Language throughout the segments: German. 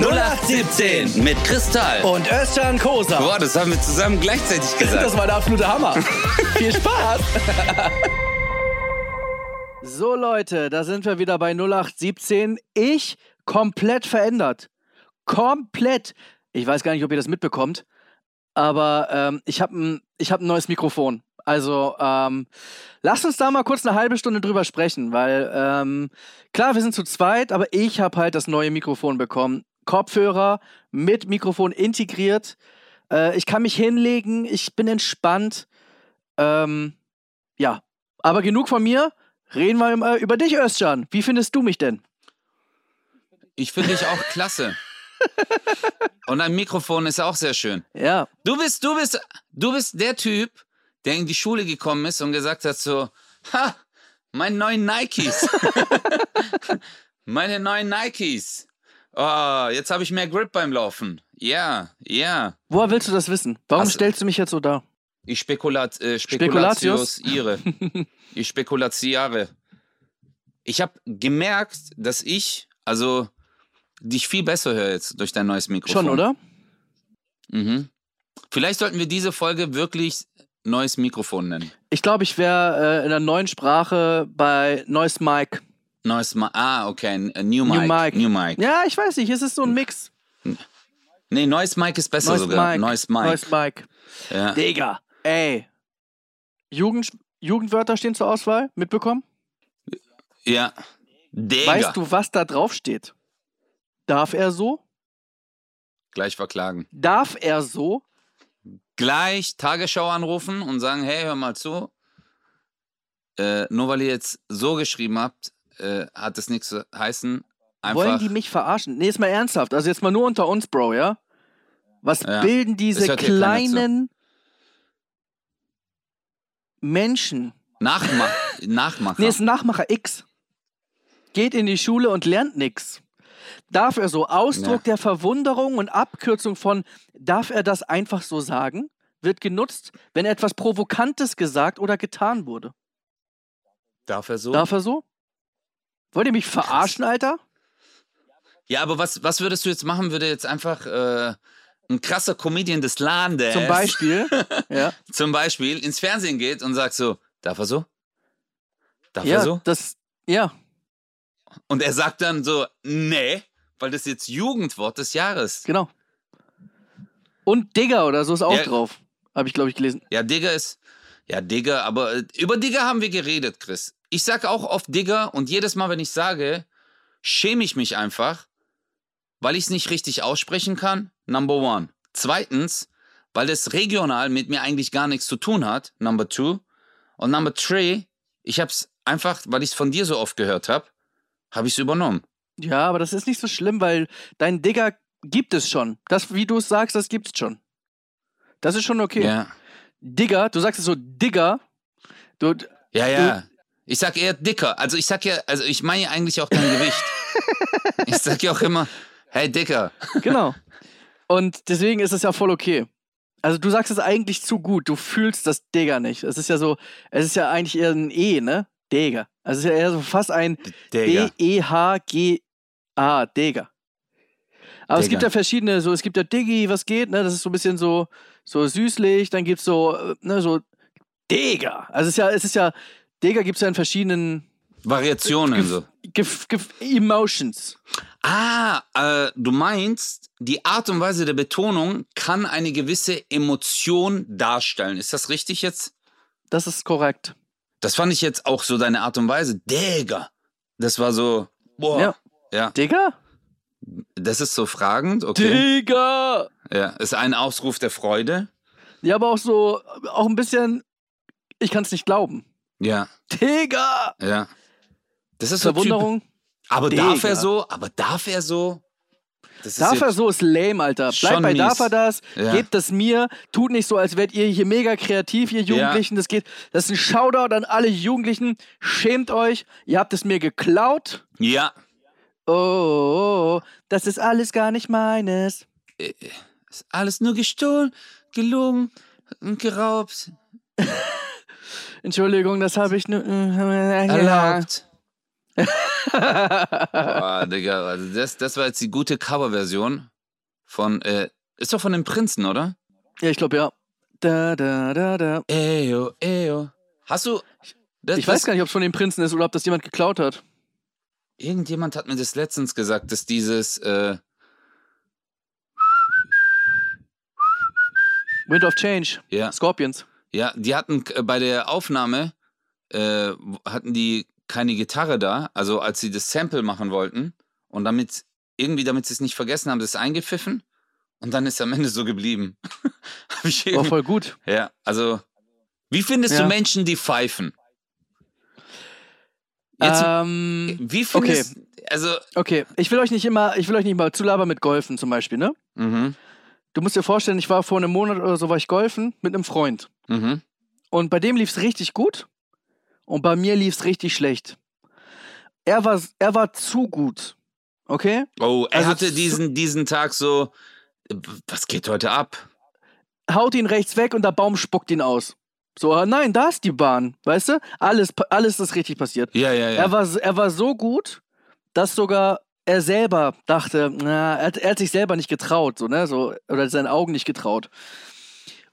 0817 mit Kristall. Und Özcan Kosa. Boah, das haben wir zusammen gleichzeitig gesagt. Das war der absolute Hammer. Viel Spaß. so Leute, da sind wir wieder bei 0817. Ich komplett verändert. Komplett. Ich weiß gar nicht, ob ihr das mitbekommt, aber ähm, ich habe ein, hab ein neues Mikrofon. Also ähm, lasst uns da mal kurz eine halbe Stunde drüber sprechen, weil ähm, klar, wir sind zu zweit, aber ich habe halt das neue Mikrofon bekommen. Kopfhörer mit Mikrofon integriert. Äh, ich kann mich hinlegen, ich bin entspannt. Ähm, ja, aber genug von mir. Reden wir mal über dich, Özcan. Wie findest du mich denn? Ich finde dich auch klasse. Und ein Mikrofon ist auch sehr schön. Ja. Du bist, du bist, du bist der Typ, der in die Schule gekommen ist und gesagt hat so, ha, meine neuen Nikes. meine neuen Nikes. Oh, jetzt habe ich mehr Grip beim Laufen. Ja, ja. Woher willst du das wissen? Warum also, stellst du mich jetzt so da? Ich spekulat, äh, spekulatius ihre. ich spekulatiere. Ich habe gemerkt, dass ich, also dich viel besser höre jetzt durch dein neues Mikrofon. Schon, oder? Mhm. Vielleicht sollten wir diese Folge wirklich neues Mikrofon nennen? Ich glaube, ich wäre äh, in der neuen Sprache bei Neues Mic. Neues Mic. Ah, okay. A new, new mic. New Mic. Ja, ich weiß nicht. Es ist so ein Mix. Nee, Neues Mic ist besser Neues sogar. Mic. Neues Mic. Neues Mic. Ja. Digga, ey. Jugend, Jugendwörter stehen zur Auswahl. Mitbekommen? Ja. Digga. Weißt du, was da drauf steht? Darf er so? Gleich verklagen. Darf er so? gleich Tagesschau anrufen und sagen, hey, hör mal zu. Äh, nur weil ihr jetzt so geschrieben habt, äh, hat das nichts zu heißen. Einfach Wollen die mich verarschen? Nee, ist mal ernsthaft. Also jetzt mal nur unter uns, Bro, ja? Was ja, bilden diese kleinen Menschen? Nachma Nachmacher. Nee, ist ein Nachmacher X. Geht in die Schule und lernt nichts. Darf er so Ausdruck ja. der Verwunderung und Abkürzung von darf er das einfach so sagen, wird genutzt, wenn etwas Provokantes gesagt oder getan wurde. Darf er so? Darf er so? Wollt ihr mich verarschen. Alter? Ja, aber was, was würdest du jetzt machen? Würde jetzt einfach äh, ein krasser Comedian des Landes zum Beispiel, ja. zum Beispiel ins Fernsehen geht und sagt so, darf er so? Darf ja, er so? Das, ja, und er sagt dann so, nee, weil das jetzt Jugendwort des Jahres. Genau. Und Digger oder so ist auch ja, drauf. Habe ich, glaube ich, gelesen. Ja, Digger ist. Ja, Digger, aber äh, über Digger haben wir geredet, Chris. Ich sage auch oft Digger und jedes Mal, wenn ich sage, schäme ich mich einfach, weil ich es nicht richtig aussprechen kann. Number one. Zweitens, weil das regional mit mir eigentlich gar nichts zu tun hat. Number two. Und number three, ich habe es einfach, weil ich es von dir so oft gehört habe, habe ich es übernommen. Ja, aber das ist nicht so schlimm, weil dein Digger gibt es schon. Das, wie du es sagst, das gibt's schon. Das ist schon okay. Ja. Digger, du sagst es so Digger. Du, ja, ja. Du, ich sag eher dicker. Also ich sag ja, also ich meine ja eigentlich auch dein Gewicht. ich sag ja auch immer, hey Dicker. genau. Und deswegen ist es ja voll okay. Also du sagst es eigentlich zu gut. Du fühlst das Digger nicht. Es ist ja so, es ist ja eigentlich eher ein E, ne? Digger. Also es ist ja eher so fast ein D-E-H-G-A, Digger. Aber Digga. es gibt ja verschiedene, so es gibt ja Diggi, was geht, ne? Das ist so ein bisschen so, so süßlich, dann gibt es so, äh, ne, so Digger. Also es ist ja, es ist ja, Digger gibt es ja in verschiedenen Variationen so. Emotions. Ah, äh, du meinst, die Art und Weise der Betonung kann eine gewisse Emotion darstellen. Ist das richtig jetzt? Das ist korrekt. Das fand ich jetzt auch so deine Art und Weise. Digga. Das war so, boah. Ja. ja. Digga? Das ist so fragend, okay. Digga! Ja, ist ein Ausruf der Freude. Ja, aber auch so, auch ein bisschen, ich kann es nicht glauben. Ja. Digga! Ja. Das ist Verwunderung. Aber Digga. darf er so? Aber darf er so? darf er so ist lame, Alter. Bleibt bei mies. darf er das, ja. gebt das mir, tut nicht so, als wärt ihr hier mega kreativ, ihr Jugendlichen. Ja. Das geht, das ist ein Shoutout an alle Jugendlichen. Schämt euch, ihr habt es mir geklaut. Ja. Oh, oh, oh, das ist alles gar nicht meines. Äh, ist alles nur gestohlen, gelogen und geraubt. Entschuldigung, das habe ich nur äh, erlaubt. Boah, Digga, also das, das war jetzt die gute Coverversion von, äh, ist doch von den Prinzen, oder? Ja, ich glaube ja. Da, da, da, da. Eyo, eyo. Hast du. Das, Ich weiß gar nicht, ob es von den Prinzen ist oder ob das jemand geklaut hat. Irgendjemand hat mir das letztens gesagt, dass dieses. Äh, Wind of Change. ja, Scorpions. Ja, die hatten äh, bei der Aufnahme. Äh, hatten die keine Gitarre da, also als sie das Sample machen wollten. Und damit. Irgendwie, damit sie es nicht vergessen haben, das eingepfiffen. Und dann ist am Ende so geblieben. War voll gut. ja, also. Wie findest Ja. du Menschen, die pfeifen? Jetzt, ähm, wie findest Also, okay, ich will euch nicht immer, ich will euch nicht mal zulabern mit Golfen zum Beispiel, ne? mhm, Du musst dir vorstellen, ich war vor einem Monat oder so, war ich golfen mit einem Freund. mhm. Und bei dem lief es richtig gut und bei mir lief es richtig schlecht. Er war, er war zu gut. Okay? Oh, er Also hatte diesen, diesen Tag so. Was geht heute ab? Haut ihn rechts weg und der Baum spuckt ihn aus. So, ah, nein, da ist die Bahn. Weißt du? Alles, alles ist richtig passiert. Ja, ja, ja. Er, war, er war so gut, dass sogar er selber dachte, na, er, hat- er hat sich selber nicht getraut, so, ne? So, oder seinen Augen nicht getraut.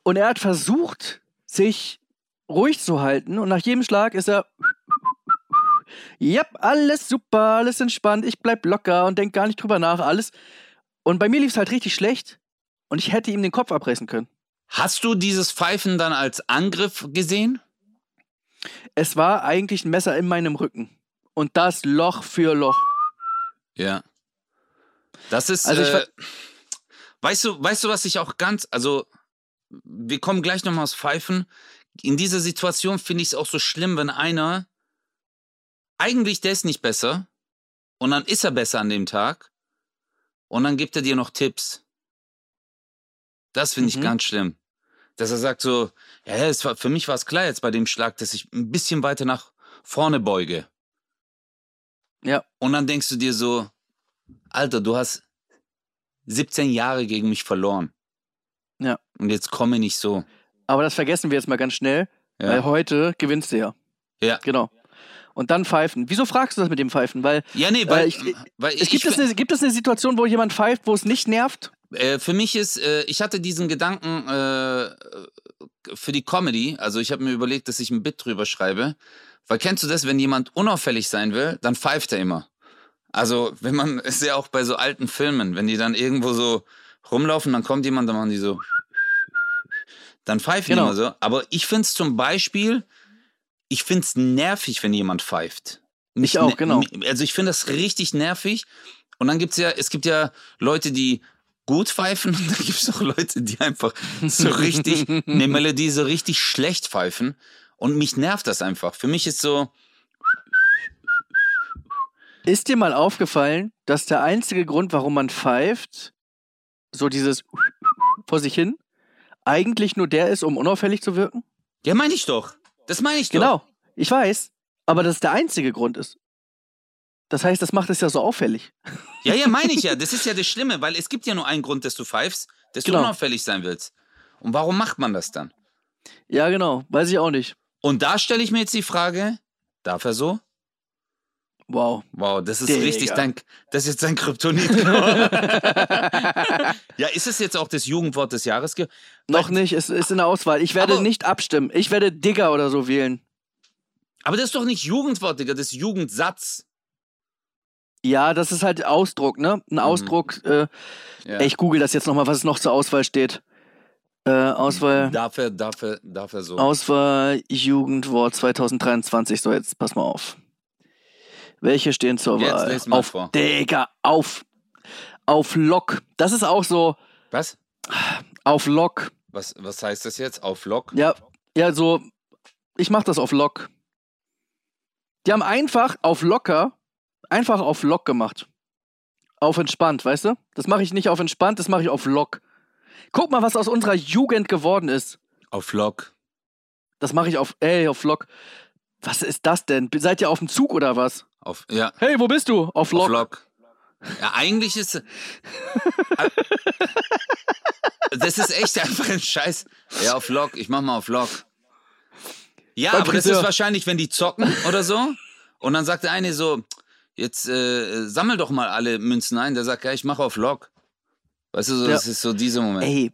Und er hat versucht, sich ruhig zu halten und nach jedem Schlag ist er. Yep, alles super, alles entspannt, ich bleib locker und denk gar nicht drüber nach, alles. Und bei mir lief es halt richtig schlecht und ich hätte ihm den Kopf abreißen können. Hast du dieses Pfeifen dann als Angriff gesehen? Es war eigentlich ein Messer in meinem Rücken. Und das Loch für Loch. Ja. Das ist. Also ich äh, weißt du, weißt du, was ich auch ganz. Also, wir kommen gleich nochmal aufs Pfeifen. In dieser Situation finde ich es auch so schlimm, wenn einer. Eigentlich, der ist nicht besser. Und dann ist er besser an dem Tag. Und dann gibt er dir noch Tipps. Das finde ich Mhm. ganz schlimm. Dass er sagt so, ja, es war, für mich war es klar jetzt bei dem Schlag, dass ich ein bisschen weiter nach vorne beuge. Ja. Und dann denkst du dir so, Alter, du hast 17 Jahre gegen mich verloren. Ja. Und jetzt komme nicht so. Aber das vergessen wir jetzt mal ganz schnell, Ja. weil heute gewinnst du ja. Ja. Genau. Und dann pfeifen. Wieso fragst du das mit dem Pfeifen? Weil Ja, nee, weil, Äh, ich- weil es gibt, es eine, gibt es eine Situation, wo jemand pfeift, wo es nicht nervt? Äh, für mich ist, äh, ich hatte diesen Gedanken äh, für die Comedy, also ich habe mir überlegt, dass ich ein Bit drüber schreibe. Weil kennst du das, wenn jemand unauffällig sein will, dann pfeift er immer. Also, wenn man, ist ja auch bei so alten Filmen, wenn die dann irgendwo so rumlaufen, dann kommt jemand, dann machen die so. Dann pfeifen Genau. die immer so. Aber ich finde es zum Beispiel, ich finde es nervig, wenn jemand pfeift. Ich auch, ne- genau. Also ich finde das richtig nervig. Und dann gibt's ja, es gibt ja Leute, die gut pfeifen und dann gibt es auch Leute, die einfach so richtig, eine Melodie so richtig schlecht pfeifen. Und mich nervt das einfach. Für mich ist so, Ist dir mal aufgefallen, dass der einzige Grund, warum man pfeift, so dieses vor sich hin, eigentlich nur der ist, um unauffällig zu wirken? ja, meine ich doch. Das meine ich doch. Genau. Ich weiß. Aber das der einzige Grund ist. Das heißt, das macht es ja so auffällig. Ja, ja, meine ich ja. Das ist ja das Schlimme, weil es gibt ja nur einen Grund, dass du pfeifst, dass Genau. du unauffällig sein willst. Und warum macht man das dann? Ja, genau. Weiß ich auch nicht. Und da stelle ich mir jetzt die Frage, darf er so? Wow. Wow, das ist Digga. richtig dein, das ist jetzt dein Kryptonit. ja, ist es jetzt auch das Jugendwort des Jahres? Noch nicht, es ist in der Auswahl. Ich werde Aber- nicht abstimmen. Ich werde Digger oder so wählen. Aber das ist doch nicht Jugendwort, Digga, das ist Jugendsatz. Ja, das ist halt Ausdruck, ne? Ein Ausdruck. Äh, Mhm. Ja. Ich google das jetzt nochmal, was noch zur Auswahl steht. Äh, Auswahl. Er, darf er so. Auswahl Jugendwort 2023. So, jetzt pass mal auf. Welche stehen zur Jetzt Wahl? les mal auf, vor. Digga, auf. Auf Lock. Das ist auch so. Was? Auf Lock. Was, was heißt das jetzt? Auf Lock? Ja, ja, so. Ich mach das auf Lock. Die haben einfach auf locker, einfach auf Lock gemacht. Auf entspannt, weißt du? Das mache ich nicht auf entspannt, das mache ich auf Lock. Guck mal, was aus unserer Jugend geworden ist. Auf Lock. Das mache ich auf, ey, auf Lock. Was ist das denn? Seid ihr auf dem Zug oder was? Auf, ja, Hey, wo bist du? Auf Lock. auf Lock. Ja, eigentlich ist. das ist echt einfach ein Scheiß. Ja, auf Lock. Ich mach mal auf Lock. Ja, Beim aber das Friseur. ist wahrscheinlich, wenn die zocken oder so. Und dann sagt der eine so, jetzt äh, sammel doch mal alle Münzen ein. Der sagt, ja, ich mache auf Lock. Weißt du, so, Ja. das ist so dieser Moment. Ey,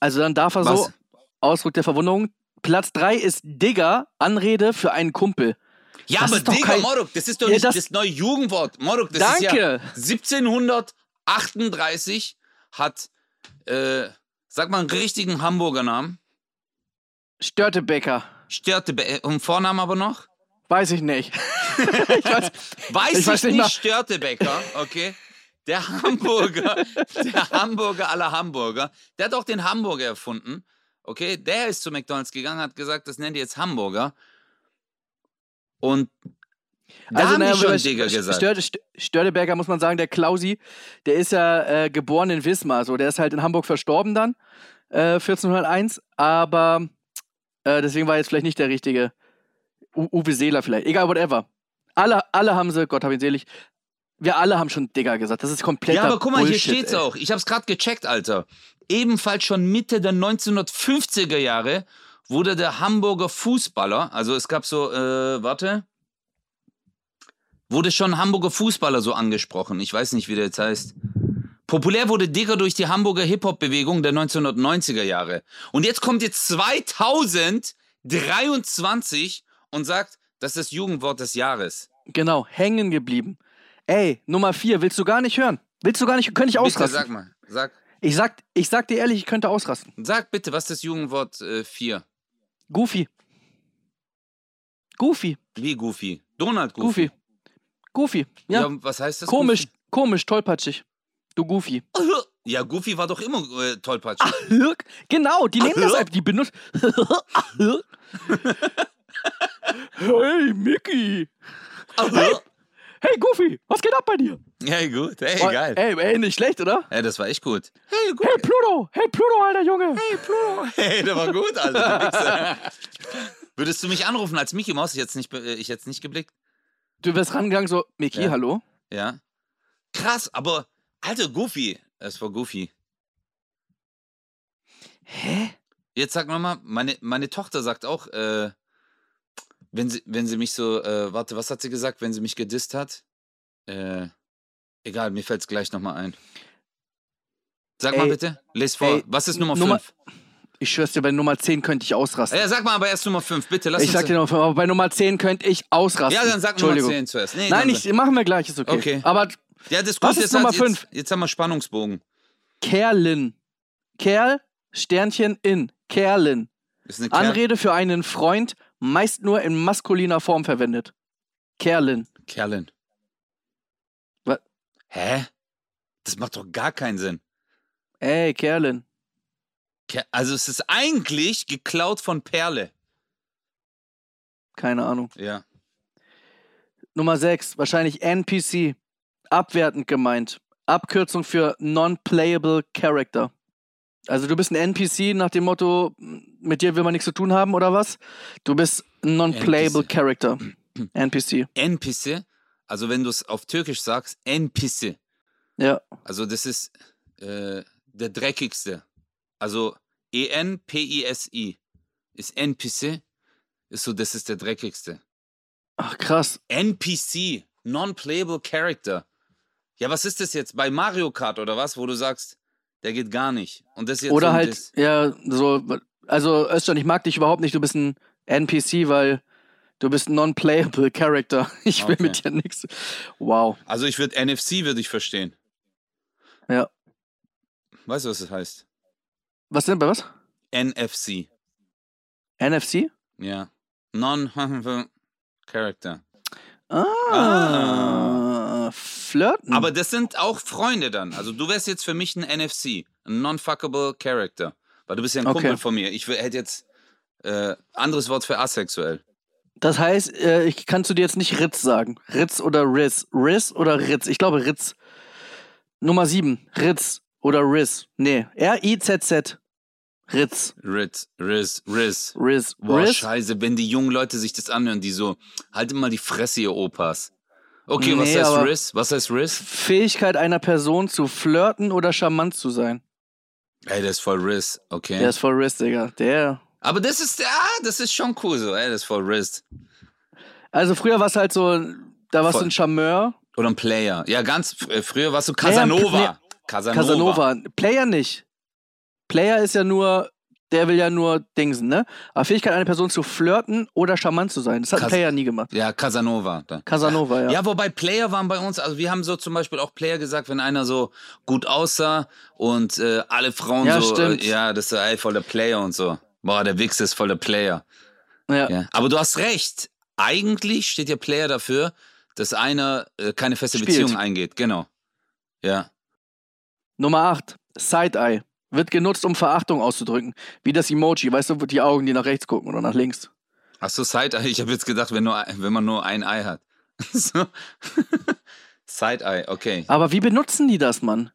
also dann darf er so, Was? Ausdruck der Verwunderung. Platz 3 ist Digger, Anrede für einen Kumpel. ja, das aber Digga, kein- Moruk, das ist doch Ja, nicht das- das, neue Jugendwort. Moruk, das Danke. ist ja 1738 hat, äh, sag mal einen richtigen Hamburger Namen. Störtebecker. Störte, und Vornamen aber noch? Weiß ich nicht. ich weiß, Weiß Ich weiß nicht nicht. Störtebecker, okay? Der Hamburger, der Hamburger aller Hamburger, der hat auch den Hamburger erfunden, okay? Der ist zu McDonalds gegangen, hat gesagt, das nennt ihr jetzt Hamburger. Und da haben naja, schon Digger gesagt. Störte, St- Störteberger muss man sagen, der Klausi, der ist ja äh, geboren in Wismar. So, der ist halt in Hamburg verstorben dann, äh, 1401. Aber äh, deswegen war jetzt vielleicht nicht der richtige U Uwe Seeler vielleicht. Egal, whatever. Alle, alle haben sie, Gott hab ihn selig, wir alle haben schon Digger gesagt. Das ist komplett Ja, aber guck mal, Bullshit, hier steht's ey. auch. Ich hab's gerade gecheckt, Alter. Ebenfalls schon Mitte der 1950er Jahre wurde der Hamburger Fußballer, also es gab so, äh, warte, wurde schon Hamburger Fußballer so angesprochen. Ich weiß nicht, wie der jetzt heißt. Populär wurde Digger durch die Hamburger Hip-Hop-Bewegung der 1990er Jahre. Und jetzt kommt jetzt 2023 und sagt, das ist das Jugendwort des Jahres. Genau, hängen geblieben. Ey, Nummer 4, willst du gar nicht hören? Willst du gar nicht, könnte ich Bitte, ausrasten. sag mal. Sag, Ich sag, ich sag dir ehrlich, ich könnte ausrasten. sag bitte, was ist das Jugendwort 4? Goofy. Goofy. Wie Goofy? Donald Goofy. Goofy. Goofy. Ja. Ja, was heißt das? komisch, komisch, tollpatschig. Du Goofy. Goofy? Ja, Goofy war doch immer äh, tollpatschig. Genau, die nehmen das Ach, einfach, die benutzen. Hey, Mickey. hey. Hey, Goofy, was geht ab bei dir? Ja, gut. Hey, Oh, geil. Ey, ey, nicht schlecht, oder? Hey, das war echt gut. Hey, Hey, gut. Pluto. Hey, Pluto, alter Junge. Hey, Pluto. Hey, der war gut, Alter. Würdest du mich anrufen als Mickey Maus? Ich jetzt nicht, be- äh, ich jetzt nicht geblickt. Du wirst rangegangen, so, Mickey, Ja. hallo? Ja. Krass, aber, Alter, Goofy. Es war Goofy. Hä? Jetzt sag mal, meine, meine Tochter sagt auch, äh, wenn sie, wenn sie mich so, äh, warte, was hat sie gesagt, wenn sie mich gedisst hat? Äh, egal, mir fällt's gleich nochmal ein. Sag mal Ey, bitte, les vor. ey, was ist Nummer Nummer- 5? Ich schwör's dir, bei Nummer 10 könnte ich ausrasten. Ja, sag mal aber erst Nummer 5, bitte, lass ich sag dir noch, aber bei Nummer 10 könnte ich ausrasten. ja, dann sag Nummer Entschuldigung. 10 zuerst. Nee, Nein, ich, machen wir gleich, ist okay. Okay. Aber Ja, das ist Was ist jetzt, Nummer hat- fünf? Jetzt, jetzt haben wir Spannungsbogen. Kerlin. Kerl, Sternchen in. Kerlin. Ist eine Kerl Anrede für einen Freund, meist nur in maskuliner Form verwendet. Kerlin. Kerlin. Wa- Hä? Das macht doch gar keinen Sinn. Ey, Kerlin. Ker also es ist eigentlich geklaut von Perle. Keine Ahnung. Ja. Nummer 6, wahrscheinlich NPC. Abwertend gemeint. Abkürzung für Non-Playable Character. Also du bist ein NPC nach dem Motto, mit dir will man nichts zu tun haben oder was? Du bist ein Non-Playable NPC. Character. NPC. Enpisse, also wenn du es auf Türkisch sagst, Enpisse. Ja. Also das ist äh, der dreckigste. Also E-N-P-I-S-I ist Enpisse, ist so, das ist der dreckigste. Ach krass. NPC, Non-Playable Character. Ja, was ist das jetzt? Bei Mario Kart oder was, wo du sagst, der geht gar nicht. Und das jetzt Oder halt, das- ja, so, also Özcan, ich mag dich überhaupt nicht, du bist ein NPC, weil du bist ein Non-Playable Character. Ich will Okay. mit dir nichts. Wow. Also ich würde NFC würde ich verstehen. Ja. Weißt du, was das heißt? Was denn bei was? NFC. NFC? Ja. Non-Character. Ah, Flirten. Aber das sind auch Freunde dann. Also du wärst jetzt für mich ein NFC, ein Non-Fuckable Character. Weil du bist ja ein Okay. Kumpel von mir. Ich hätte jetzt äh, anderes Wort für asexuell. Das heißt, äh, ich kannst du dir jetzt nicht Ritz sagen. Ritz oder Riz. Riz oder Ritz. Ich glaube Ritz. Nummer 7. Ritz oder Riz. Nee. R-I-Z-Z. Ritz. Riz, Riz, Riz. Riz. Boah, Riz. scheiße, wenn die jungen Leute sich das anhören, die so, haltet mal die Fresse, ihr Opas. Okay, was Nee, heißt aber- Riz? Was heißt Riz? Fähigkeit einer Person zu flirten oder charmant zu sein. Ey, der ist voll Riz, okay. Der ist voll Riz, Digga. Der. Aber das ist, ja, das ist schon cool so, ey, das ist voll Riz. Also früher war es halt so, da warst du ein Charmeur. Oder ein Player. Ja, ganz äh, früher warst du Casanova. Player- Casanova. Casanova. Player nicht. Player ist ja nur, der will ja nur Dingsen, ne? Aber Fähigkeit, eine Person zu flirten oder charmant zu sein. Das hat Cas- Player nie gemacht. Ja, Casanova. Da. Casanova, ja. Ja, wobei Player waren bei uns, also wir haben so zum Beispiel auch Player gesagt, wenn einer so gut aussah und äh, alle Frauen Ja, so. Äh, ja, das ist ey, voll der Player und so. Boah, der Wichs ist voll der Player. Ja. Ja. Aber du hast recht. Eigentlich steht ja Player dafür, dass einer äh, keine feste Spielt. Beziehung eingeht. Genau. Ja. Nummer 8. Side-Eye. Wird genutzt, um Verachtung auszudrücken. Wie das Emoji, weißt du, die Augen, die nach rechts gucken oder nach links. Ach so, Side-Eye. Ich habe jetzt gedacht, wenn, nur, wenn man nur ein Ei hat. so. Side-Eye, okay. Aber wie benutzen die das, Mann?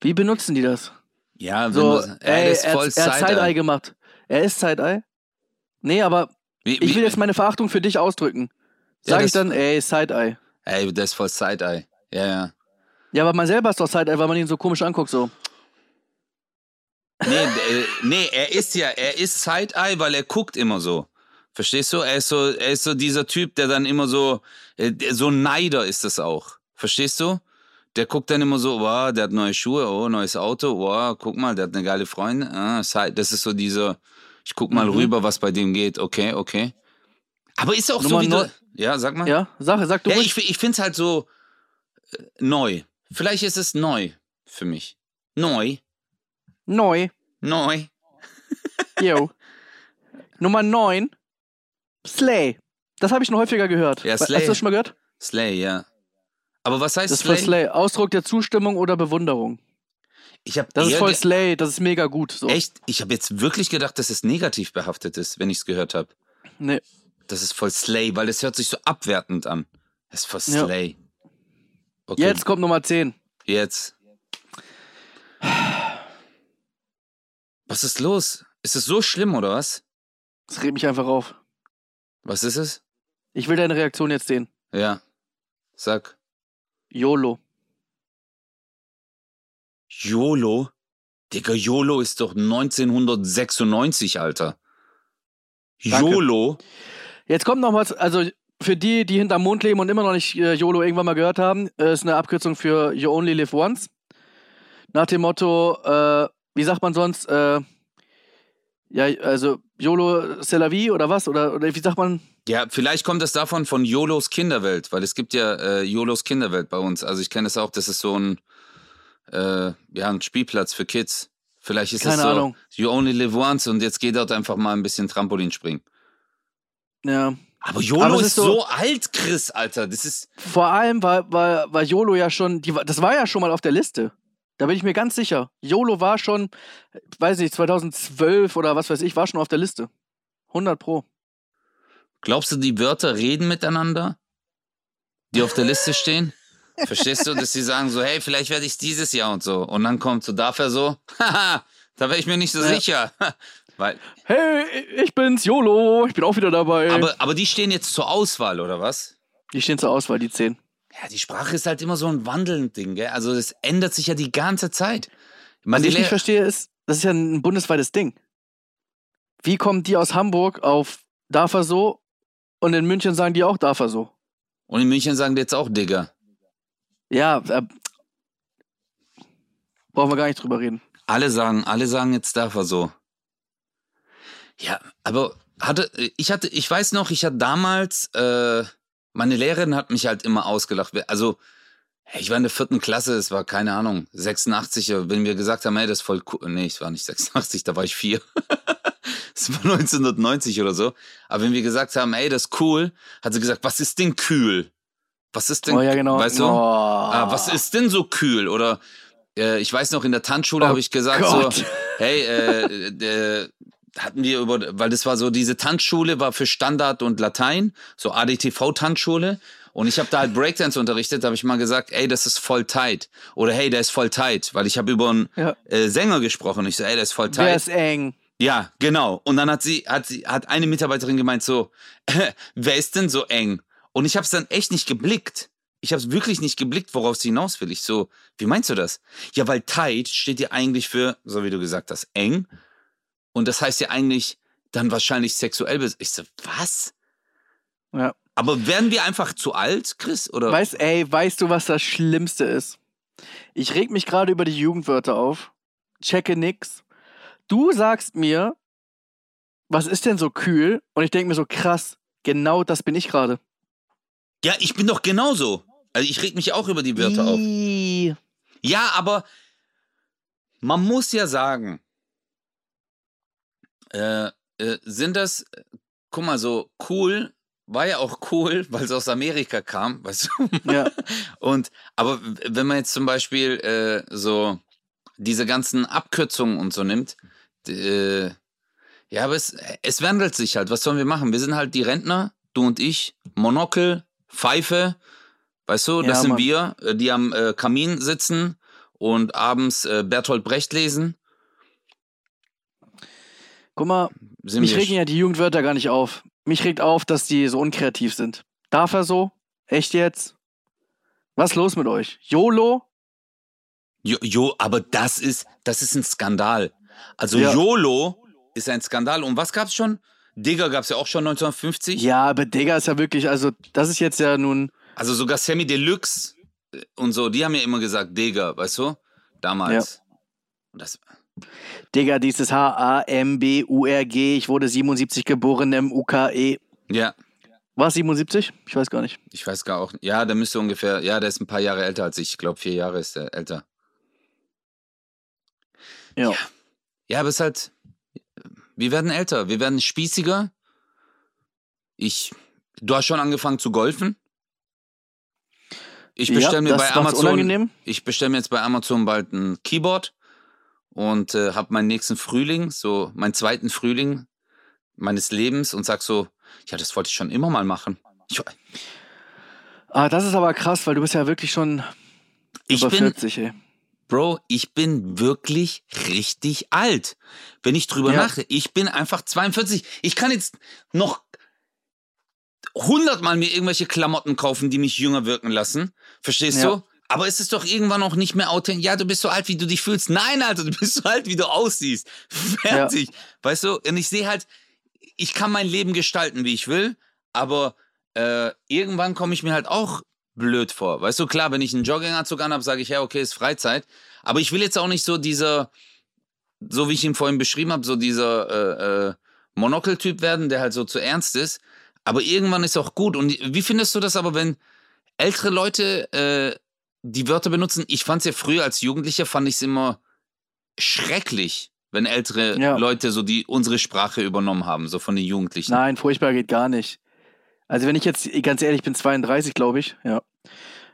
Wie benutzen die das? Ja, So, du, ey, das ist er, voll er hat Side-Eye gemacht. Er ist Side-Eye? Nee, aber Wie- ich wie- will jetzt meine Verachtung für dich ausdrücken. Ja, Sag ich das- dann, ey, Side-Eye. Ey, das ist voll Side-Eye. Ja, ja. Ja, aber man selber ist doch Side-Eye, weil man ihn so komisch anguckt, so. Nee, äh, nee, er ist ja, er ist Side-Eye, weil er guckt immer so. Verstehst du? Er ist so, er ist so dieser Typ, der dann immer so, äh, so Neider ist das auch. Verstehst du? Der guckt dann immer so, wow, der hat neue Schuhe, oh, neues Auto, wow, guck mal, der hat eine geile Freundin. Ah, das ist so dieser, ich guck mal Mhm. rüber, was bei dem geht. Okay, okay. Aber ist auch so Nummer wie neun- du, ja, sag mal. Ja, sag, sag du Ja, ruhig. ich, ich finde es halt so äh, neu. Vielleicht ist es neu für mich. Neu. Neu. Neu. Yo. Nummer 9. Slay. Das habe ich schon häufiger gehört. Ja, Hast Slay. du das schon mal gehört? Slay, ja. Aber was heißt Das ist voll Slay? Slay. Ausdruck der Zustimmung oder Bewunderung. Ich habe Das ist voll Slay. Das ist mega gut. So. echt, ich habe jetzt wirklich gedacht, dass es negativ behaftet ist, wenn ich es gehört habe. Nee. Das ist voll Slay, weil es hört sich so abwertend an. Das ist voll Ja. Slay. Okay, Jetzt kommt Nummer 10. Jetzt. Was ist los? Ist es so schlimm oder was? Das regt mich einfach auf. Was ist es? Ich will deine Reaktion jetzt sehen. Ja. Sag. YOLO. YOLO? Digga, YOLO ist doch 1996, Alter. Danke. YOLO? Jetzt kommt noch was. Also für die, die hinterm Mond leben und immer noch nicht äh, YOLO irgendwann mal gehört haben, äh, ist eine Abkürzung für You Only Live Once. Nach dem Motto, äh, wie sagt man sonst? Äh, ja, also YOLO c'est la vie oder was? Oder, oder wie sagt man? Ja, vielleicht kommt das davon von YOLOs Kinderwelt, weil es gibt ja äh, YOLOs Kinderwelt bei uns. Also ich kenne es auch, das ist so ein, äh, ja, ein Spielplatz für Kids. Vielleicht ist es Keine so, Ahnung. you only live once und jetzt geht dort einfach mal ein bisschen Trampolin springen. Ja. Aber YOLO Aber es ist, ist so- so alt, Chris, Alter. Das ist, Vor allem war, war, war YOLO ja schon, die, das war ja schon mal auf der Liste. Da bin ich mir ganz sicher. YOLO war schon, weiß nicht, 2012 oder was weiß ich, war schon auf der Liste. 100 Pro. glaubst du, die Wörter reden miteinander, die auf der Liste stehen? Verstehst du, dass sie sagen so, hey, vielleicht werde ich dieses Jahr und so. Und dann kommt so, darf er so? Haha, da wäre ich mir nicht so Ja. sicher. Weil, Hey, ich bin's, YOLO, ich bin auch wieder dabei. aber, aber die stehen jetzt zur Auswahl, oder was? die stehen zur Auswahl, die 10. Ja, die Sprache ist halt immer so ein wandelndes Ding, gell? Also es ändert sich ja die ganze Zeit. Man, Was ich nicht verstehe, ist, das ist ja ein bundesweites Ding. Wie kommen die aus Hamburg auf darf er so und in München sagen die auch darf er so? und in München sagen die jetzt auch Digger. Ja, äh, brauchen wir gar nicht drüber reden. Alle sagen, alle sagen jetzt darf er so. Ja, aber hatte, ich hatte, ich weiß noch, ich hatte damals, äh, meine Lehrerin hat mich halt immer ausgelacht. Also, ich war in der vierten Klasse, es war keine Ahnung, 86, wenn wir gesagt haben, hey, das ist voll cool. Nee, ich war nicht 86, da war ich vier. Es war 1990 oder so. Aber wenn wir gesagt haben, ey, das ist cool, hat sie gesagt, was ist denn kühl? Was ist denn, oh ja, genau. weißt du? Oh. Ah, was ist denn so kühl? Oder äh, ich weiß noch, in der Tanzschule Oh habe ich gesagt Gott. so, hey, äh, äh, hatten wir über, weil das war so, diese Tanzschule war für Standard und Latein, so ADTV-Tanzschule. Und ich habe da halt Breakdance unterrichtet, da habe ich mal gesagt, ey, das ist voll tight. Oder hey, der ist voll tight, weil ich habe über einen Ja. äh, Sänger gesprochen. Ich so, ey, der ist voll tight. ist eng? Ja, genau. Und dann hat sie, hat sie, hat eine Mitarbeiterin gemeint so, wer ist denn so eng? Und ich habe es dann echt nicht geblickt. Ich habe es wirklich nicht geblickt, worauf sie hinaus will. Ich so, wie meinst du das? Ja, weil tight steht ja eigentlich für, so wie du gesagt hast, eng. Und das heißt ja eigentlich dann wahrscheinlich sexuell. bes- Ich so, was? Ja. Aber werden wir einfach zu alt, Chris? Oder? Weißt, ey, weißt du, was das Schlimmste ist? Ich reg mich gerade über die Jugendwörter auf, checke nix. Du sagst mir, was ist denn so kühl? Und ich denke mir so, krass, genau das bin ich gerade. Ja, ich bin doch genauso. Also ich reg mich auch über die Wörter auf. Ih. Ja, aber man muss ja sagen, äh, äh, sind das, äh, guck mal, so cool, war ja auch cool, weil es aus Amerika kam, weißt du? Ja. Und, aber wenn man jetzt zum Beispiel äh, so diese ganzen Abkürzungen und so nimmt, äh, ja, aber es, es wandelt sich halt. Was sollen wir machen? Wir sind halt die Rentner, du und ich, Monokel, Pfeife, weißt du, das Ja, sind Mann. wir, die am äh, Kamin sitzen und abends Bertolt Brecht lesen. Guck mal, Sind mich regen ja die Jugendwörter gar nicht auf. Mich regt auf, dass die so unkreativ sind. Darf er so? Echt jetzt? Was ist los mit euch? YOLO? Jo, jo, aber das ist, das ist ein Skandal. Also Ja. YOLO ist ein Skandal. Und was gab's schon? Digger gab's ja auch schon 1950. Ja, aber Digga ist ja wirklich, also das ist jetzt ja nun, Also sogar Sammy Deluxe und so, die haben ja immer gesagt Digger, weißt du? Damals. Und das, Digga, dieses H-A-M-B-U-R-G, ich wurde 77 geboren, M-U-K-E. ja, War es 77? Ich weiß gar nicht. ich weiß gar auch. Ja, der müsste ungefähr, ja, der ist ein paar Jahre älter als ich. Ich glaube, vier Jahre ist er älter. Ja. Ja. Ja, aber es ist halt, wir werden älter, wir werden spießiger. Ich, du hast schon angefangen zu golfen. Ich bestelle mir das bei Amazon, unangenehm. ich bestelle mir jetzt bei Amazon bald ein Keyboard und äh, habe meinen nächsten Frühling, so meinen zweiten Frühling meines Lebens und sag so, ja, das wollte ich schon immer mal machen. Ich, Ah, das ist aber krass, weil du bist ja wirklich schon ich über bin, 40, ey. Bro, ich bin wirklich richtig alt. Wenn ich drüber Ja. nachdenke, ich bin einfach 42. Ich kann jetzt noch hundertmal mir irgendwelche Klamotten kaufen, die mich jünger wirken lassen. Verstehst Ja. du? Aber ist es doch irgendwann auch nicht mehr authentisch. Ja, du bist so alt, wie du dich fühlst. Nein, Alter, du bist so alt, wie du aussiehst. Fertig. Weißt du? Und ich sehe halt, ich kann mein Leben gestalten, wie ich will, aber äh, irgendwann komme ich mir halt auch blöd vor. Weißt du, klar, wenn ich einen Jogginganzug anhabe, sage ich, ja, okay, ist Freizeit. Aber ich will jetzt auch nicht so dieser, so wie ich ihn vorhin beschrieben habe, so dieser äh, äh, Monokel-Typ werden, der halt so zu ernst ist. Aber irgendwann ist auch gut. Und wie findest du das aber, wenn ältere Leute äh, die Wörter benutzen? Ich fand es ja früher als Jugendlicher, fand ich es immer schrecklich, wenn ältere Ja. Leute so die unsere Sprache übernommen haben, so von den Jugendlichen. Nein, furchtbar geht gar nicht. Also wenn ich jetzt, ganz ehrlich, ich bin 32, glaube ich, ja.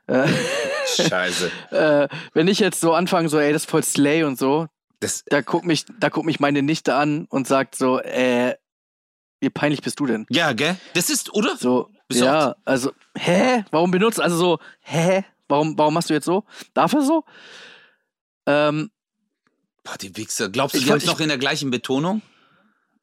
Äh, Scheiße. äh, wenn ich jetzt so anfange, so, ey, das ist voll Slay und so, Das, da guckt mich, da guckt mich meine Nichte an und sagt so, äh, wie peinlich bist du denn? ja, gell? Das ist, oder? So, ja, also, hä? Warum benutzt, also so, hä? Warum, warum machst du jetzt so? Darf er so? Ähm, Boah, die Wichser. Glaubst du, Ich die haben es wollt- noch in der gleichen Betonung?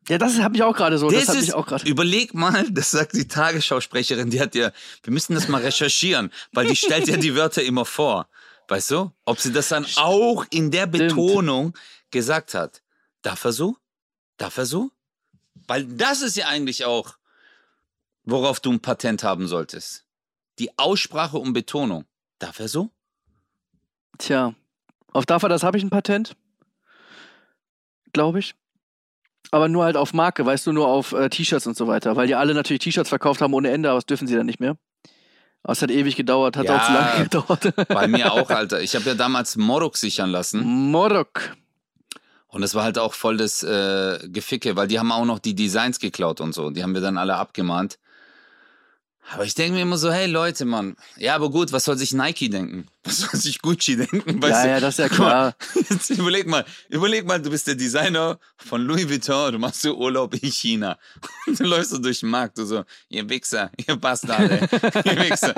ja, das habe ich auch gerade so, das, Das ist, ich auch gerade. überleg mal, das sagt die Tagesschausprecherin, die hat ja, wir müssen das mal recherchieren, weil die stellt ja die Wörter immer vor. Weißt du? Ob sie das dann auch in der Stimmt. Betonung gesagt hat. Darf er so? Darf er so? Weil das ist ja eigentlich auch, worauf du ein Patent haben solltest. Die Aussprache und Betonung. Darf er so? Tja, auf dafür, das habe ich ein Patent. Glaube ich. Aber nur halt auf Marke, weißt du, nur auf äh, T-Shirts und so weiter. Weil die alle natürlich T-Shirts verkauft haben ohne Ende, aber das dürfen sie dann nicht mehr. Aber es hat ewig gedauert, hat Ja, auch zu lange gedauert. Bei mir auch, Alter. Ich habe ja damals Morok sichern lassen. Morok. Und es war halt auch voll das äh, Geficke, weil die haben auch noch die Designs geklaut und so. Die haben wir dann alle abgemahnt. Aber ich denke mir immer so, hey Leute, Mann. Ja, aber gut, was soll sich Nike denken? Was soll sich Gucci denken? Weißt Ja, du? ja, das ist ja klar. Jetzt überleg mal, überleg mal, du bist der Designer von Louis Vuitton, du machst so Urlaub in China. Und du läufst so durch den Markt, du so, ihr Wichser, ihr Bastarde, ihr Wichser.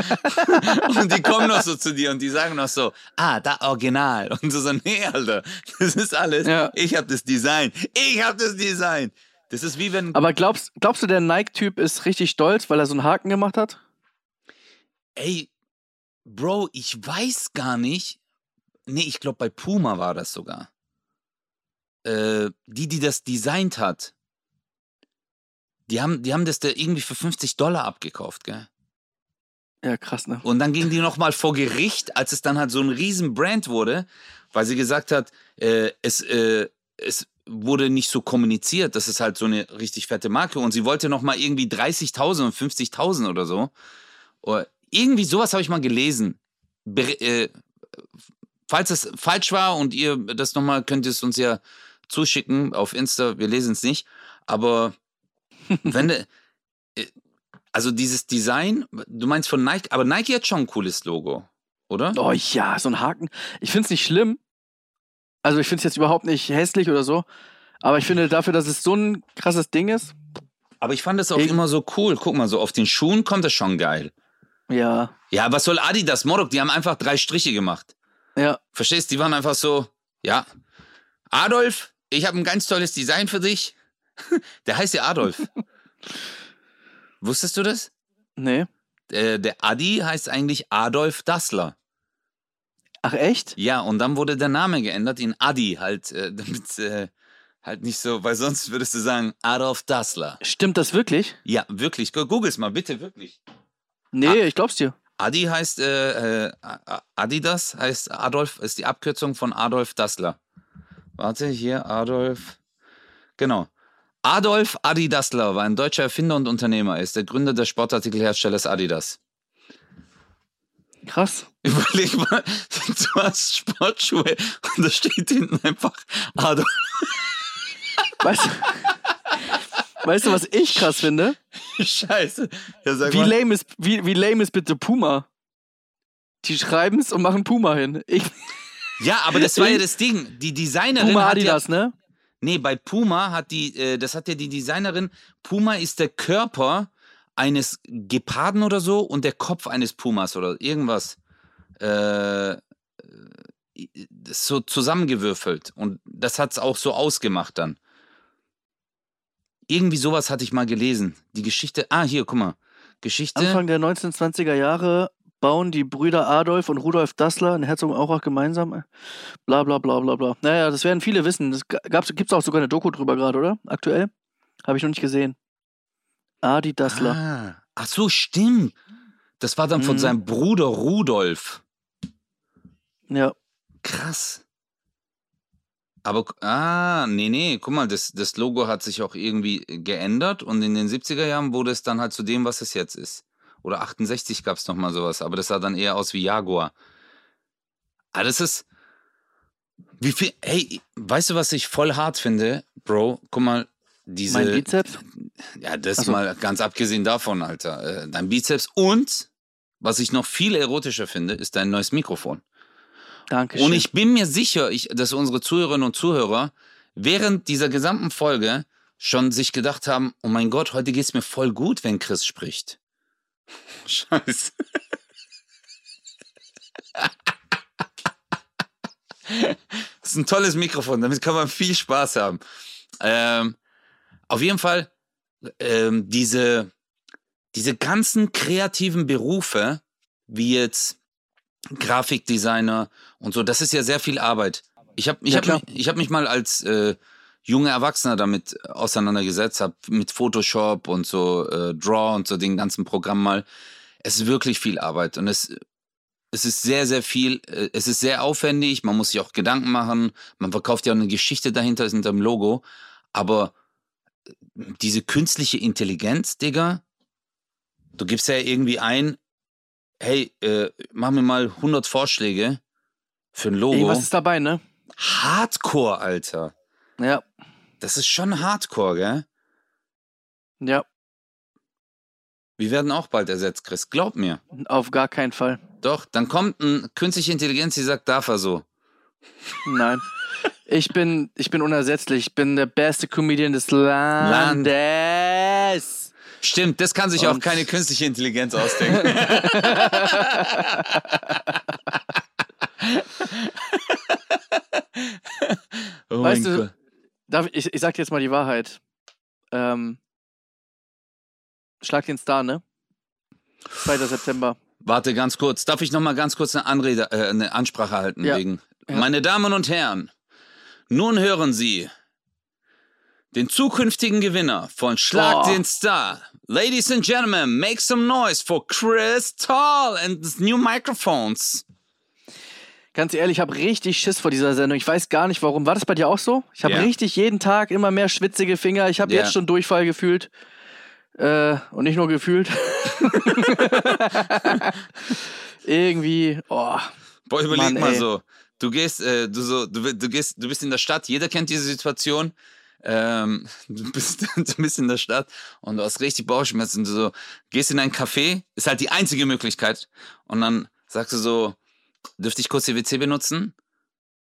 Und die kommen noch so zu dir und die sagen noch so, ah, da Original. Und du so, nee, Alter, das ist alles, Ja. ich hab das Design, ich hab das Design. Das ist wie wenn, Aber glaubst, glaubst du, der Nike-Typ ist richtig stolz, weil er so einen Haken gemacht hat? ey, Bro, ich weiß gar nicht. Nee, ich glaube, bei Puma war das sogar. Äh, die, die das designt hat, Die haben, die haben das da irgendwie für 50 Dollar abgekauft, gell? Ja, krass, ne? Und dann ging die nochmal vor Gericht, als es dann halt so ein riesen Brand wurde, weil sie gesagt hat, äh, es, äh, es wurde nicht so kommuniziert, das ist halt so eine richtig fette Marke und sie wollte nochmal irgendwie 30.000 und 50.000 oder so. Oder irgendwie sowas habe ich mal gelesen. Be äh, falls es falsch war und ihr das nochmal, könnt ihr es uns ja zuschicken auf Insta, wir lesen es nicht, aber wenn äh, also dieses Design, du meinst von Nike, aber Nike hat schon ein cooles Logo, oder? Oh ja, so ein Haken. Ich finde es nicht schlimm. Also ich finde es jetzt überhaupt nicht hässlich oder so. Aber ich finde dafür, dass es so ein krasses Ding ist. Aber ich fand es auch ich immer so cool. Guck mal, so auf den Schuhen kommt das schon geil. Ja. Ja, was soll Adidas, Morok? Die haben einfach drei Striche gemacht. Ja. Verstehst? Die waren einfach so, ja. Adolf, ich habe ein ganz tolles Design für dich. Der heißt ja Adolf. Wusstest du das? Nee. Der, der Adi heißt eigentlich Adolf Dassler. Ach echt? Ja, und dann wurde der Name geändert in Adi, halt, äh, damit äh, halt nicht so, weil sonst würdest du sagen Adolf Dassler. Stimmt das wirklich? Ja, wirklich. Googles mal, bitte, wirklich. Nee, A ich glaub's dir. Adi heißt, äh, äh, Adidas heißt Adolf, ist die Abkürzung von Adolf Dassler. Warte, hier, Adolf. Genau. Adolf Adi Dassler war ein deutscher Erfinder und Unternehmer. Er ist der Gründer des Sportartikelherstellers Adidas. Krass. Überleg mal, du hast Sportschuhe und da steht hinten einfach Adolf. Weißt du, weißt du, was ich krass finde? Scheiße. Ja, wie, lame ist, wie, wie lame ist bitte Puma? Die schreiben es und machen Puma hin. Ich, ja, aber das war ja das Ding. Die Designerin Puma hat Adidas, ja, ne? Nee, bei Puma hat die, äh, das hat ja die Designerin, Puma ist der Körper eines Geparden oder so und der Kopf eines Pumas oder irgendwas. Äh, so zusammengewürfelt. Und das hat es auch so ausgemacht dann. Irgendwie sowas hatte ich mal gelesen. Die Geschichte. Ah, hier, guck mal. Geschichte. Anfang der 1920er Jahre bauen die Brüder Adolf und Rudolf Dassler in Herzogenaurach gemeinsam. Bla bla bla bla bla. Naja, das werden viele wissen. Das gibt es auch sogar eine Doku drüber gerade, oder? Aktuell? Habe ich noch nicht gesehen. Adi Dassler. Ah. Ach so, stimmt. Das war dann von Mhm. seinem Bruder Rudolf. Ja. Krass. Aber, ah, nee, nee, guck mal, das, das Logo hat sich auch irgendwie geändert und in den 70er Jahren wurde es dann halt zu dem, was es jetzt ist. Oder 68 gab es nochmal sowas, aber das sah dann eher aus wie Jaguar. Ah, das ist. Wie viel. Hey, weißt du, was ich voll hart finde, Bro? Guck mal, diese. Mein Bizeps? Ja, das so. mal ganz abgesehen davon, Alter. Äh, Dein Bizeps und, was ich noch viel erotischer finde, ist dein neues Mikrofon. Dankeschön. Und ich bin mir sicher, ich, dass unsere Zuhörerinnen und Zuhörer während dieser gesamten Folge schon sich gedacht haben, oh mein Gott, heute geht's mir voll gut, wenn Chris spricht. Scheiße. Das ist ein tolles Mikrofon, damit kann man viel Spaß haben. Ähm, auf jeden Fall, ähm, diese, diese ganzen kreativen Berufe, wie jetzt Grafikdesigner und so, das ist ja sehr viel Arbeit. Ich habe ich Ja, hab ich hab mich mal als äh, junger Erwachsener damit auseinandergesetzt, habe mit Photoshop und so äh, Draw und so den ganzen Programm mal. Es ist wirklich viel Arbeit und es, es ist sehr, sehr viel, äh, es ist sehr aufwendig, man muss sich auch Gedanken machen, man verkauft ja auch eine Geschichte dahinter, hinter dem Logo, aber diese künstliche Intelligenz, Digga, du gibst ja irgendwie ein, hey, äh, mach mir mal 100 Vorschläge für ein Logo. Irgendwas ist dabei, ne? Hardcore, Alter. Ja. Das ist schon Hardcore, gell? Ja. Wir werden auch bald ersetzt, Chris. Glaub mir. Auf gar keinen Fall. Doch, dann kommt eine künstliche Intelligenz, die sagt, darf er so. Nein. Ich bin, ich bin unersetzlich. Ich bin der beste Comedian des Landes. Stimmt, das kann sich auch Und- keine künstliche Intelligenz ausdenken. oh Weißt du- Gott. Darf, ich, ich sag dir jetzt mal die Wahrheit. Ähm, Schlag den Star, ne? 2. September. Warte ganz kurz. Darf ich noch mal ganz kurz eine, Anrede, äh, eine Ansprache halten? Ja. Wegen? Ja. Meine Damen und Herren, nun hören Sie den zukünftigen Gewinner von Schlag Oh. den Star. Ladies and Gentlemen, make some noise for Chris Tall and his new microphones. Ganz ehrlich, ich habe richtig Schiss vor dieser Sendung. Ich weiß gar nicht warum. War das bei dir auch so? Ich habe Ja. richtig jeden Tag immer mehr schwitzige Finger. Ich habe Ja. jetzt schon Durchfall gefühlt. Äh, und nicht nur gefühlt. Irgendwie, oh. Boah, überleg Mann, mal ey. so. Du gehst, äh, du so, du, du gehst, du bist in der Stadt, jeder kennt diese Situation. Ähm, du, bist, du bist in der Stadt und du hast richtig Bauchschmerzen. Du so, gehst in ein Café, ist halt die einzige Möglichkeit. Und dann sagst du so, dürfte ich kurz die WC benutzen?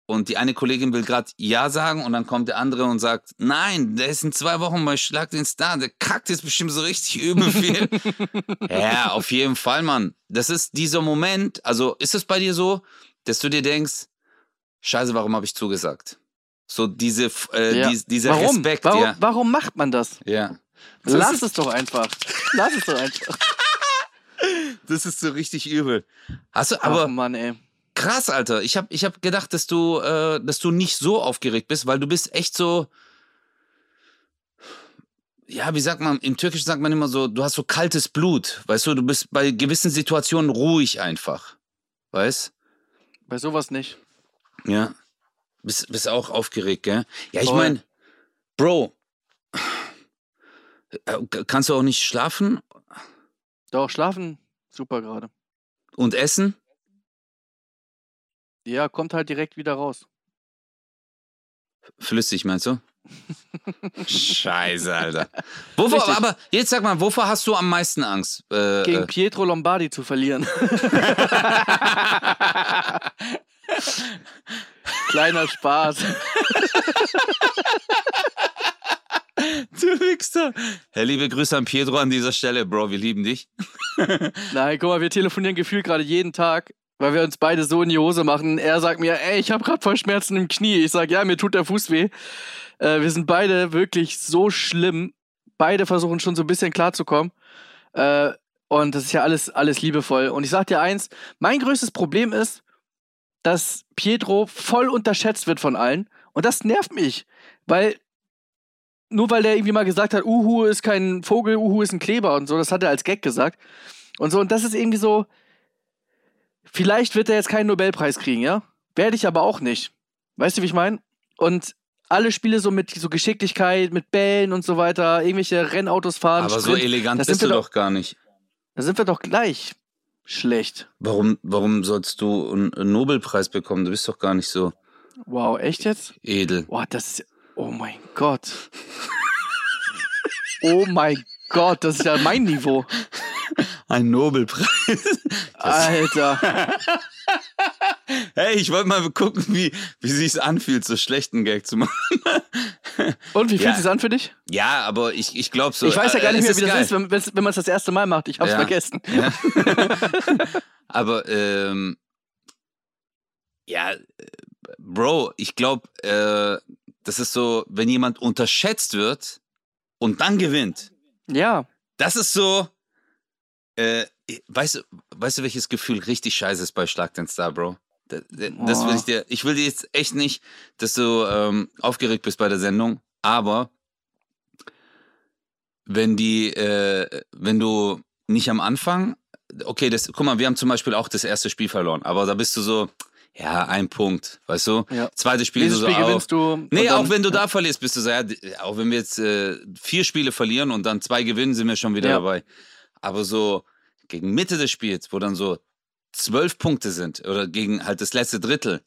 Und die eine Kollegin will gerade Ja sagen und dann kommt der andere und sagt, nein, der ist in zwei Wochen bei Schlag den Star, der kackt jetzt bestimmt so richtig übel viel. ja, auf jeden Fall, Mann. Das ist dieser Moment, also ist es bei dir so, dass du dir denkst, scheiße, warum habe ich zugesagt? So diese, äh, Ja. dies- dieser warum? Respekt, warum, ja. warum macht man das? Ja. Lass es doch einfach. Lass es doch einfach. das ist so richtig übel. Hast du, Ach aber Mann, ey. krass, Alter. Ich habe ich hab gedacht, dass du, äh, dass du nicht so aufgeregt bist, weil du bist echt so. Ja, wie sagt man, im Türkischen sagt man immer so, du hast so kaltes Blut. Weißt du, du bist bei gewissen Situationen ruhig einfach. Weißt? Bei sowas nicht. Ja. Bist, bist auch aufgeregt, gell? Ja, ich meine, Bro, äh, kannst du auch nicht schlafen Doch, schlafen, super gerade. und essen? Ja, kommt halt direkt wieder raus. Flüssig, meinst du? Scheiße, Alter. Wovor, Richtig. aber jetzt sag mal, wovor hast du am meisten Angst? Äh, Gegen äh, Pietro Lombardi zu verlieren. Kleiner Spaß. du Wichser. Herr, liebe Grüße an Pietro an dieser Stelle, Bro, wir lieben dich. Nein, guck mal, wir telefonieren gefühlt gerade jeden Tag, weil wir uns beide so in die Hose machen. Er sagt mir, ey, ich habe gerade voll Schmerzen im Knie. Ich sag, ja, mir tut der Fuß weh. Äh, wir sind beide wirklich so schlimm. Beide versuchen schon so ein bisschen klarzukommen. Äh, und das ist ja alles, alles liebevoll. Und ich sag dir eins, mein größtes Problem ist, dass Pietro voll unterschätzt wird von allen. Und das nervt mich. Weil, nur weil der irgendwie mal gesagt hat, Uhu ist kein Vogel, Uhu ist ein Kleber und so, das hat er als Gag gesagt. Und so, und das ist irgendwie so, vielleicht wird er jetzt keinen Nobelpreis kriegen, ja? Werde ich aber auch nicht. Weißt du, wie ich meine? Und alle Spiele so mit so Geschicklichkeit, mit Bällen und so weiter, irgendwelche Rennautos fahren. Aber so Sprint, elegant das bist sind du wir doch gar nicht. da sind wir doch gleich schlecht. Warum, warum sollst du einen Nobelpreis bekommen? Du bist doch gar nicht so Wow, echt jetzt? edel. Boah, das ist. Oh mein Gott. oh mein Gott, das ist ja mein Niveau. Ein Nobelpreis. Alter. hey, ich wollte mal gucken, wie, wie sich's anfühlt, so schlechten Gag zu machen. Und wie fühlt Ja. sich's an für dich? Ja, aber ich, ich glaube so. ich weiß ja gar äh, nicht es mehr, wie das geil. ist, wenn, wenn man es das erste Mal macht. Ich hab's Ja. vergessen. Ja. Aber ähm, ja, äh, Bro, ich glaube, äh, das ist so, wenn jemand unterschätzt wird und dann gewinnt, Ja. das ist so, äh, weißt, du, weißt du, welches Gefühl richtig scheiße ist bei Schlag den Star, Bro? Das, das will Oh. ich dir, ich will dir jetzt echt nicht, dass du ähm, aufgeregt bist bei der Sendung, aber wenn die, äh, wenn du nicht am Anfang, okay, das, guck mal, wir haben zum Beispiel auch das erste Spiel verloren, aber da bist du so, ja, ein Punkt, weißt du? Ja. Zweites Spiel Dieses so Spiel auch. gewinnst du. Nee, dann- auch wenn du da verlierst, bist du so, ja, auch wenn wir jetzt äh, vier Spiele verlieren und dann zwei gewinnen, sind wir schon wieder Ja. dabei. Aber so gegen Mitte des Spiels, wo dann so zwölf Punkte sind oder gegen halt das letzte Drittel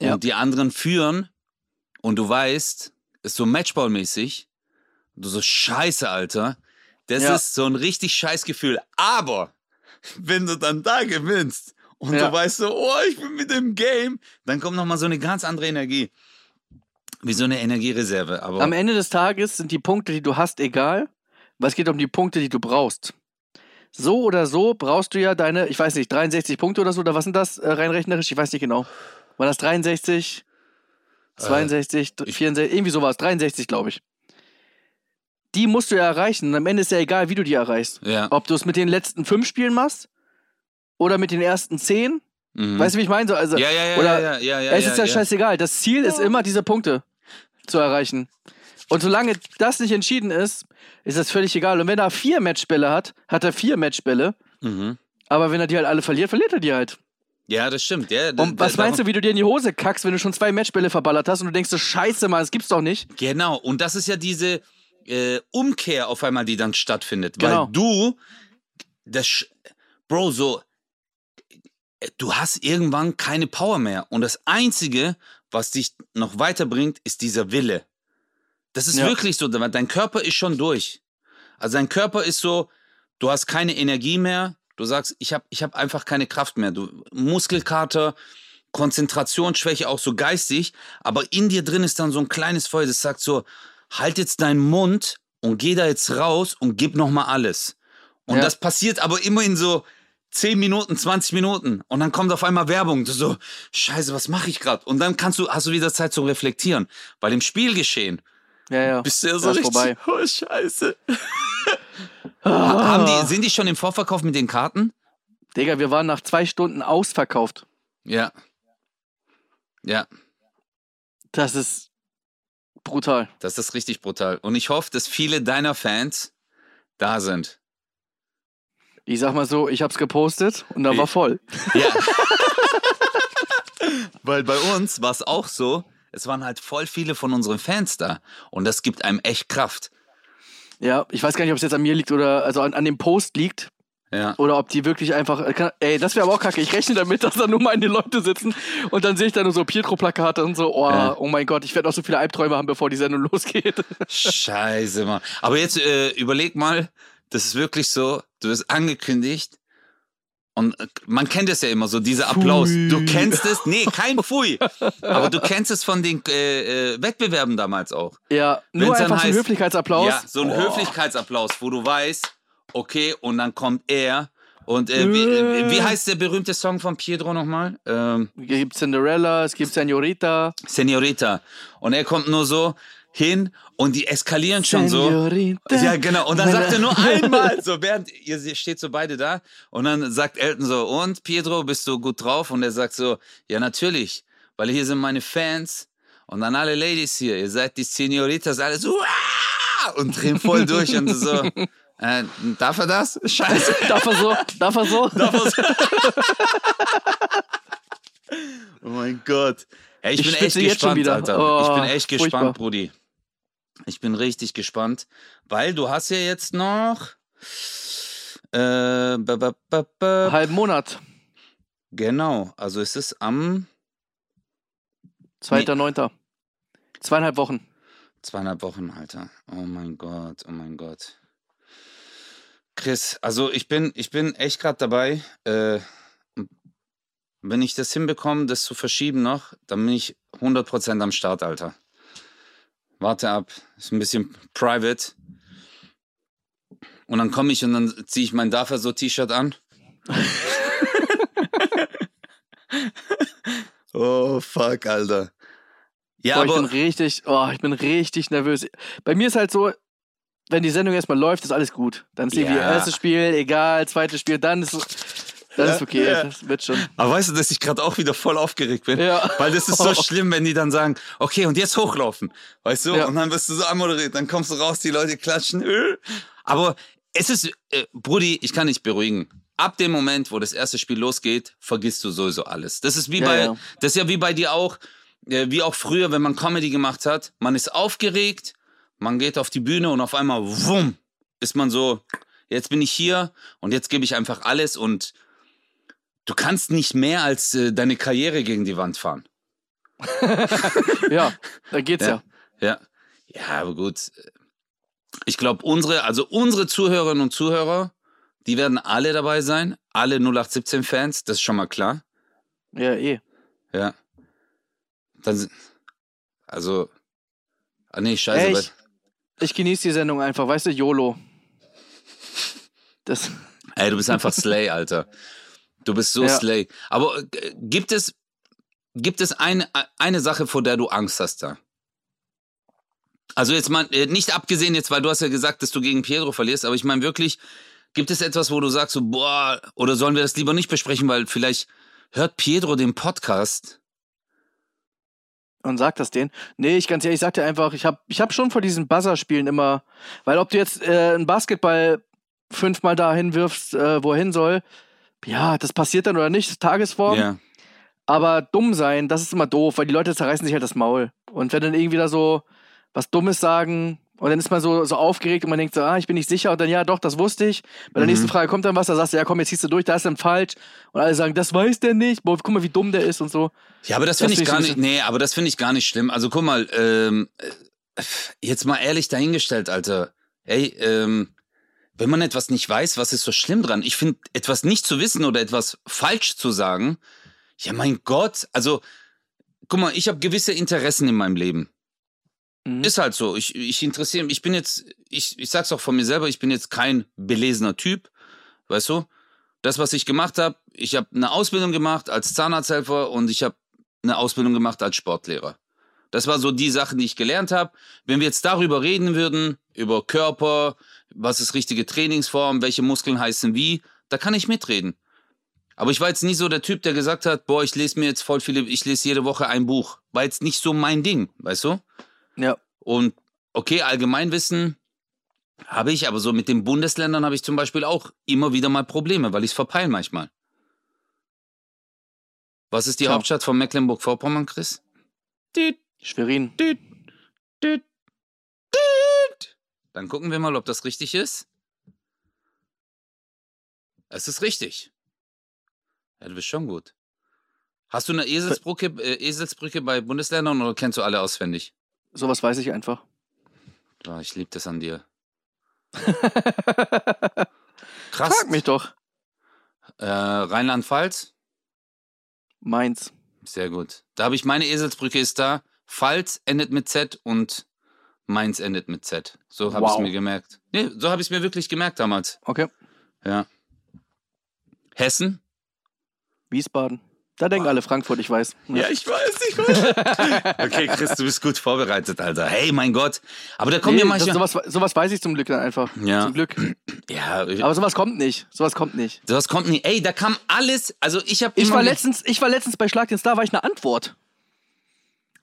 Ja. und die anderen führen und du weißt, ist so Matchball-mäßig, du so scheiße, Alter. Das Ja. ist so ein richtig scheiß Gefühl. Aber wenn du dann da gewinnst und Ja. du weißt so, oh, ich bin mit dem Game, dann kommt nochmal so eine ganz andere Energie. Wie so eine Energiereserve. Aber Am Ende des Tages sind die Punkte, die du hast, egal. Weil es geht um die Punkte, die du brauchst. So oder so brauchst du ja deine, ich weiß nicht, 63 Punkte oder so, oder was sind das äh, rein rechnerisch? Ich weiß nicht genau. War das 63, 62, Äh, ich- 64, irgendwie sowas, 63, glaube ich. Die musst du ja erreichen. Und am Ende ist ja egal, wie du die erreichst. ja. Ob du es mit den letzten fünf Spielen machst oder mit den ersten zehn. Mhm. Weißt du, wie ich meine? So, also, ja, ja, ja, oder- ja, ja, ja, es ist ja, ja. scheißegal. Das Ziel ist immer, diese Punkte zu erreichen. Und solange das nicht entschieden ist, ist das völlig egal. Und wenn er vier Matchbälle hat, hat er vier Matchbälle. Mhm. Aber wenn er die halt alle verliert, verliert er die halt. Ja, das stimmt. Ja, Und was meinst du, wie du dir in die Hose kackst, wenn du schon zwei Matchbälle verballert hast und du denkst so, scheiße, Mann, das gibt's doch nicht. Genau, und das ist ja diese äh, Umkehr auf einmal, die dann stattfindet. Genau. Weil du, das, Bro, so, du hast irgendwann keine Power mehr. Und das Einzige, was dich noch weiterbringt, ist dieser Wille. Das ist Ja. wirklich so, weil dein Körper ist schon durch. Also dein Körper ist so, du hast keine Energie mehr, du sagst, ich habe ich hab einfach keine Kraft mehr. Du Muskelkater, Konzentrationsschwäche, auch so geistig, aber in dir drin ist dann so ein kleines Feuer, das sagt so, halt jetzt deinen Mund und geh da jetzt raus und gib nochmal alles. Und Ja. das passiert aber immer in so 10 Minuten, 20 Minuten und dann kommt auf einmal Werbung, du so, scheiße, was mache ich gerade? Und dann kannst du, hast du wieder Zeit zum Reflektieren, weil im Spielgeschehen Ja, ja. bist du ja so richtig, vorbei. oh scheiße. Haben die, sind die schon im Vorverkauf mit den Karten? Digga, wir waren nach zwei Stunden ausverkauft. Ja. Ja, Das ist brutal. das ist richtig brutal. Und ich hoffe, dass viele deiner Fans da sind. Ich sag mal so, ich hab's gepostet und da war voll. Ja. Weil bei uns war es auch so, es waren halt voll viele von unseren Fans da. Und das gibt einem echt Kraft. Ja, ich weiß gar nicht, ob es jetzt an mir liegt oder also an, an dem Post liegt Ja. oder ob die wirklich einfach. äh, ey, das wäre aber auch kacke. Ich rechne damit, dass da nur meine Leute sitzen und dann sehe ich da nur so Pietro-Plakate und so, oh, Ja. oh mein Gott, ich werde auch so viele Albträume haben, bevor die Sendung losgeht. Scheiße, Mann. Aber jetzt äh, überleg mal, das ist wirklich so, du wirst angekündigt und äh, man kennt es ja immer so, dieser Applaus. Pfui. Du kennst es, nee, kein Pfui. aber du kennst es von den äh, äh, Wettbewerben damals auch. Ja, nur Wenn's einfach so ein Höflichkeitsapplaus. Ja, so ein Oh. Höflichkeitsapplaus, wo du weißt, okay, und dann kommt er. Und äh, wie, Äh. wie heißt der berühmte Song von Pietro nochmal? Ähm, Es gibt Cinderella, es gibt Senorita. Senorita. Und er kommt nur so hin und die eskalieren schon so. Senorita. Ja, genau. Und dann sagt er nur einmal, so während ihr steht so beide da. Und dann sagt Elton so, und Pietro, bist du gut drauf? Und er sagt so, ja, natürlich, weil hier sind meine Fans. Und dann alle Ladies hier, ihr seid die Senoritas, alle so, "Uah!" und drehen voll durch und so. Äh, darf er das? Scheiße. Darf er so? Darf er so? Darf er so? oh mein Gott. Ey, ich, Ich bin echt gespannt. Alter. Oh, ich bin echt furchtbar. gespannt, Brudi. Ich bin richtig gespannt, weil du hast ja jetzt noch äh. Halben Monat. genau, also es ist am 2.9. Zweieinhalb Wochen. zweieinhalb Wochen, Alter. Oh mein Gott, oh mein Gott. Chris, also ich bin, ich bin echt gerade dabei. Äh, wenn ich das hinbekomme, das zu verschieben noch, dann bin ich 100% am Start, Alter. Warte ab, ist ein bisschen private. Und dann komme ich und dann ziehe ich mein Dafür so T-Shirt an. oh, fuck, Alter. Ja, Boah, ich bin aber richtig, oh, ich bin richtig nervös. Bei mir ist halt so, wenn die Sendung erstmal läuft, ist alles gut. Dann ist irgendwie Ja. erstes Spiel, egal, zweites Spiel, dann ist dann ist okay, Ja. das wird schon. Aber weißt du, dass ich gerade auch wieder voll aufgeregt bin? Ja. Weil das ist so schlimm, wenn die dann sagen, okay, und jetzt hochlaufen. Weißt du? Ja. Und dann wirst du so anmoderiert, dann kommst du raus, die Leute klatschen. äh. Aber es ist, äh, Brudi, ich kann dich beruhigen. Ab dem Moment, wo das erste Spiel losgeht, vergisst du sowieso alles. Das ist wie Ja, bei, ja. das ist ja wie bei dir auch, äh, wie auch früher, wenn man Comedy gemacht hat. Man ist aufgeregt, man geht auf die Bühne und auf einmal, wumm, ist man so, jetzt bin ich hier und jetzt gebe ich einfach alles und du kannst nicht mehr als äh, deine Karriere gegen die Wand fahren. Ja, da geht's ja. Ja. Ja, aber gut. Ich glaube, unsere, also unsere Zuhörerinnen und Zuhörer, die werden alle dabei sein. Alle 0817-Fans, das ist schon mal klar. Ja, eh. Ja. Dann, sind- also, ah nee, scheiße. Ich, ich genieße die Sendung einfach, weißt du, YOLO. Das, Ey, du bist einfach Slay, Alter. Du bist so Ja. Slay. Aber äh, gibt es, gibt es eine, eine Sache, vor der du Angst hast da? Also jetzt mal, äh, nicht abgesehen jetzt, weil du hast ja gesagt, dass du gegen Pietro verlierst, aber ich meine wirklich, gibt es etwas, wo du sagst so, boah, oder sollen wir das lieber nicht besprechen, weil vielleicht hört Pietro den Podcast? Und sagt das denen. Nee, ich ganz ehrlich, ich sag dir einfach, ich habe ich hab schon vor diesen Buzzer-Spielen immer, weil ob du jetzt äh, einen Basketball fünfmal dahin wirfst, äh, wohin soll, ja, das passiert dann oder nicht, Tagesform. Ja. Aber dumm sein, das ist immer doof, weil die Leute zerreißen sich halt das Maul. Und wenn dann irgendwie da so was Dummes sagen und dann ist man so, so aufgeregt und man denkt so, ah, ich bin nicht sicher und dann, ja, doch, das wusste ich. Bei der Mhm. nächsten Frage kommt dann was, da sagst du, ja, komm, jetzt ziehst du durch, da ist dann falsch. Und alle sagen, das weiß der nicht. Boah, guck mal, wie dumm der ist und so. Ja, aber das Das finde ich find ich gar nicht, nee, aber das finde ich gar nicht schlimm. Also guck mal, ähm, äh, jetzt mal ehrlich dahingestellt, Alter. Ey, ähm, wenn man etwas nicht weiß, was ist so schlimm dran? Ich finde, etwas nicht zu wissen oder etwas falsch zu sagen, ja, mein Gott, also, guck mal, ich habe gewisse Interessen in meinem Leben. Mhm. Ist halt so. Ich, ich interessiere mich, ich bin jetzt, ich, ich sag's auch von mir selber, ich bin jetzt kein belesener Typ, weißt du? Das, was ich gemacht habe, ich habe eine Ausbildung gemacht als Zahnarzthelfer und ich habe eine Ausbildung gemacht als Sportlehrer. Das war so die Sachen, die ich gelernt habe. Wenn wir jetzt darüber reden würden, über Körper, was ist richtige Trainingsform, welche Muskeln heißen wie, da kann ich mitreden. Aber ich war jetzt nie so der Typ, der gesagt hat, boah, ich lese mir jetzt voll viele, ich lese jede Woche ein Buch. War jetzt nicht so mein Ding, weißt du? Ja. Und okay, Allgemeinwissen habe ich, aber so mit den Bundesländern habe ich zum Beispiel auch immer wieder mal Probleme, weil ich es verpeile manchmal. Was ist die Tja. Hauptstadt von Mecklenburg-Vorpommern, Chris? Düt, Schwerin. düt, düt. Dann gucken wir mal, ob das richtig ist. Es ist richtig. Ja, du bist schon gut. Hast du eine Eselsbrücke, äh, Eselsbrücke bei Bundesländern oder kennst du alle auswendig? Sowas weiß ich einfach. Ja, ich liebe das an dir. Frag Krass. mich doch. Äh, Rheinland-Pfalz? Meins. Sehr gut. Da habe ich meine Eselsbrücke ist da. Pfalz endet mit Z und Mainz endet mit Z. So habe ich Wow. mir gemerkt. Nee, so habe ich es mir wirklich gemerkt damals. Okay. Ja. Hessen? Wiesbaden. Da denken alle Frankfurt, ich weiß. ich weiß, ich weiß. okay, Chris, du bist gut vorbereitet, Alter. Hey, mein Gott. Aber da kommen Nee, ja manchmal. sowas, sowas weiß ich zum Glück dann einfach. Ja. Zum Glück. Ja, Aber sowas kommt nicht. Sowas kommt nicht. sowas kommt nie. Ey, da kam alles. Also ich habe Ich war, letztens, ich war letztens bei Schlag den Star, war ich eine Antwort.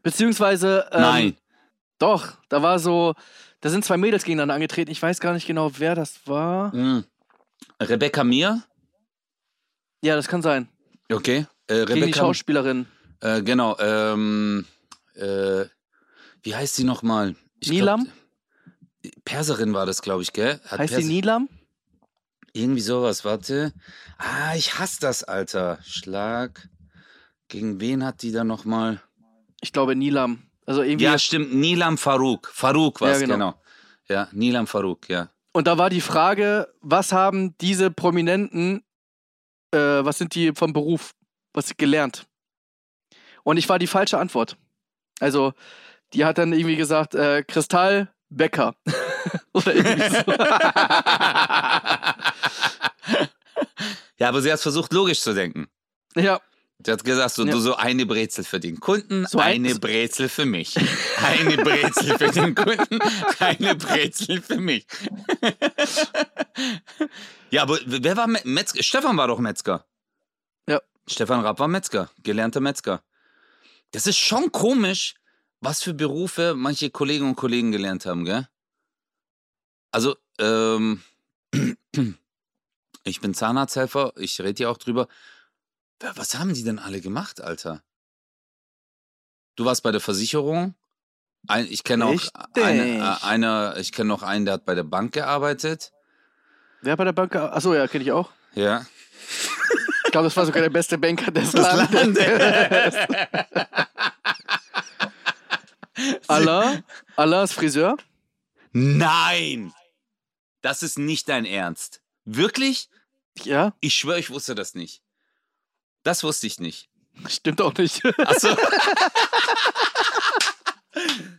Beziehungsweise. Ähm, Nein. Doch, da war so. Da sind zwei Mädels gegeneinander angetreten. Ich weiß gar nicht genau, wer das war. Hm. Rebecca Mir? Ja, das kann sein. Okay. Äh, Gegen die Rebecca Schauspielerin. Äh, genau, ähm, äh, wie heißt sie nochmal? Ich glaub, Nilam? Perserin war das, glaube ich, gell? Hat Heißt Perser- Nilam? Irgendwie sowas, warte. Ah, ich hasse das, Alter. Schlag. Gegen wen hat die da nochmal? Ich glaube Nilam. Also irgendwie. Ja, stimmt, Nilam Farouk. Farouk war es, Ja, genau. genau. Ja, Nilam Farouk, ja. Und da war die Frage, was haben diese Prominenten, äh, was sind die vom Beruf, was sie gelernt? Und ich war die falsche Antwort. Also, die hat dann irgendwie gesagt, äh, Kristall Becker. Oder irgendwie so. ja, aber sie hat versucht, logisch zu denken. ja, Sie hat gesagt, so, Ja. du so eine Brezel für den Kunden, So ein- eine Brezel für mich. Eine Brezel für den Kunden, eine Brezel für mich. ja, aber wer war Me- Metzger? Stefan war doch Metzger. Ja. Stefan Rapp war Metzger, gelernter Metzger. Das ist schon komisch, was für Berufe manche Kolleginnen und Kollegen gelernt haben, gell? Also, ähm, ich bin Zahnarzthelfer, ich rede ja auch drüber. Was haben die denn alle gemacht, Alter? Du warst bei der Versicherung. Ein, ich kenne auch eine, äh, einer, ich kenne noch einen, der hat bei der Bank gearbeitet. wer bei der Bank? Achso, ja, kenne ich auch. Ja. Ich glaube, das war sogar der beste Banker des Das Landes. Land. Allah, Allah ist Friseur. Nein! Das ist nicht dein Ernst. Wirklich? Ja, Ich schwöre, ich wusste das nicht. Das wusste ich nicht. stimmt auch nicht. Achso.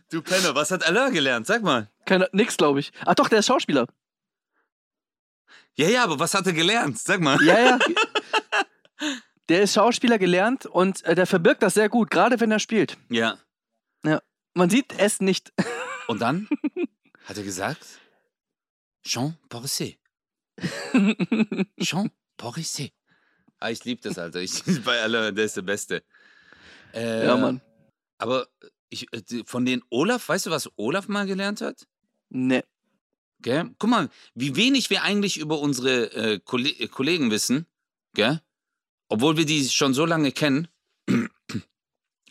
du Penner, was hat Allah gelernt? Sag mal. Keine, nix, glaube ich. Ach doch, der ist Schauspieler. Ja, ja, aber was hat er gelernt? Sag mal. Ja, ja. Der ist Schauspieler gelernt und äh, der verbirgt das sehr gut, gerade wenn er spielt. Ja. Man sieht es nicht. Und dann hat er gesagt, Jean Parisset. Jean Parisset. Ah, ich liebe das, Alter. Ich, bei Allah, der ist der Beste. Äh, ja, Mann. Aber ich, äh, von den Olaf, weißt du, was Olaf mal gelernt hat? Ne. Gell? Guck mal, wie wenig wir eigentlich über unsere äh, Kolle äh, Kollegen wissen, gell? Obwohl wir die schon so lange kennen.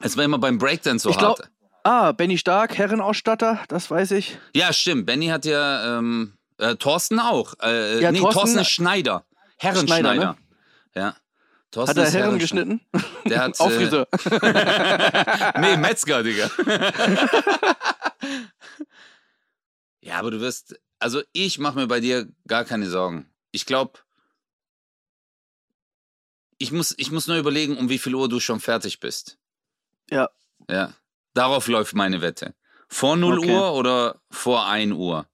Es war immer beim Breakdance so Ich glaub- hart. Ah, Benny Stark, Herrenausstatter, das weiß ich. Ja, stimmt. Benny hat ja ähm, äh, Thorsten auch. Äh, Ja, nee, Thorsten- Thorsten ist Schneider. Herrenschneider. Schneider, Ja. Thorsten Hat er Herren geschnitten? Der hat. Auf äh, nee, Metzger, Digga. ja, aber du wirst. Also, ich mache mir bei dir gar keine Sorgen. Ich glaube, ich muss, ich muss nur überlegen, um wie viel Uhr du schon fertig bist. Ja. Ja. Darauf läuft meine Wette. Vor 0 Okay. Uhr oder vor 1 Uhr?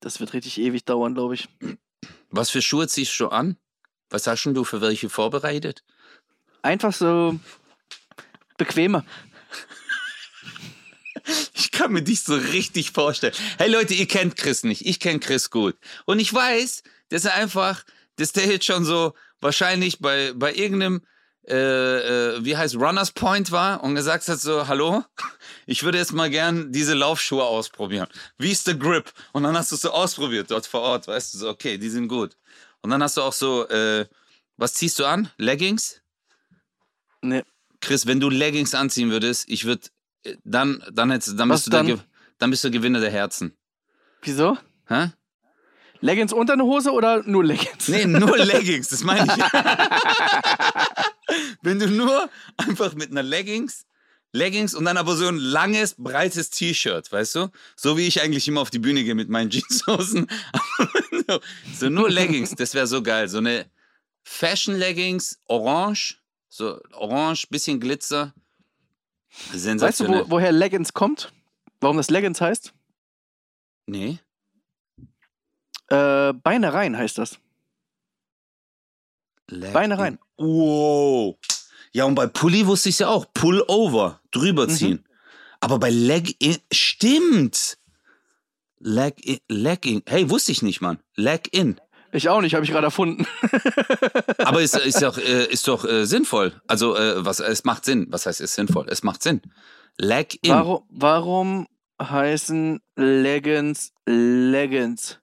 Das wird richtig ewig dauern, glaube ich. Was für Schuhe ziehst du an? Was hast denn du für welche vorbereitet? Einfach so bequemer. Ich kann mir dich so richtig vorstellen. Hey Leute, ihr kennt Chris nicht. Ich kenne Chris gut. Und ich weiß, dass er einfach, dass der jetzt schon so wahrscheinlich bei, bei irgendeinem, äh, äh, wie heißt, Runners Point war und gesagt hat so, hallo, ich würde jetzt mal gern diese Laufschuhe ausprobieren. Wie ist der Grip? Und dann hast du es so ausprobiert dort vor Ort, weißt du, so, okay, die sind gut. Und dann hast du auch so, äh, was ziehst du an? Leggings? Nee. Chris, wenn du Leggings anziehen würdest, ich würde, dann, dann, hättest, dann, Was bist du der dann? Ge- dann bist du Gewinner der Herzen. Wieso? Hä? Leggings unter eine Hose oder nur Leggings? Nee, nur Leggings, das meine ich. wenn du nur einfach mit einer Leggings, Leggings und dann aber so ein langes, breites T-Shirt, weißt du? So wie ich eigentlich immer auf die Bühne gehe mit meinen Jeanshosen. So, so nur Leggings, das wäre so geil. So eine Fashion-Leggings, orange, so orange, bisschen Glitzer. Weißt du, Sensationell. wo, woher Leggings kommt? Warum das Leggings heißt? Nee. Äh, Beine rein heißt das. Leg Beine in- rein. Wow. Ja, und bei Pulli wusste ich es ja auch. Pullover, drüber Mhm. ziehen. Aber bei Leg in, stimmt. Leg in, Leg in, hey, wusste ich nicht, Mann. Leg in. Ich auch nicht, habe ich gerade erfunden. Aber ist, ist doch, äh, ist doch äh, sinnvoll. Also, äh, was, es macht Sinn. Was heißt, ist sinnvoll? Es macht Sinn. Leg in. Warum, warum heißen Leggings Leggings?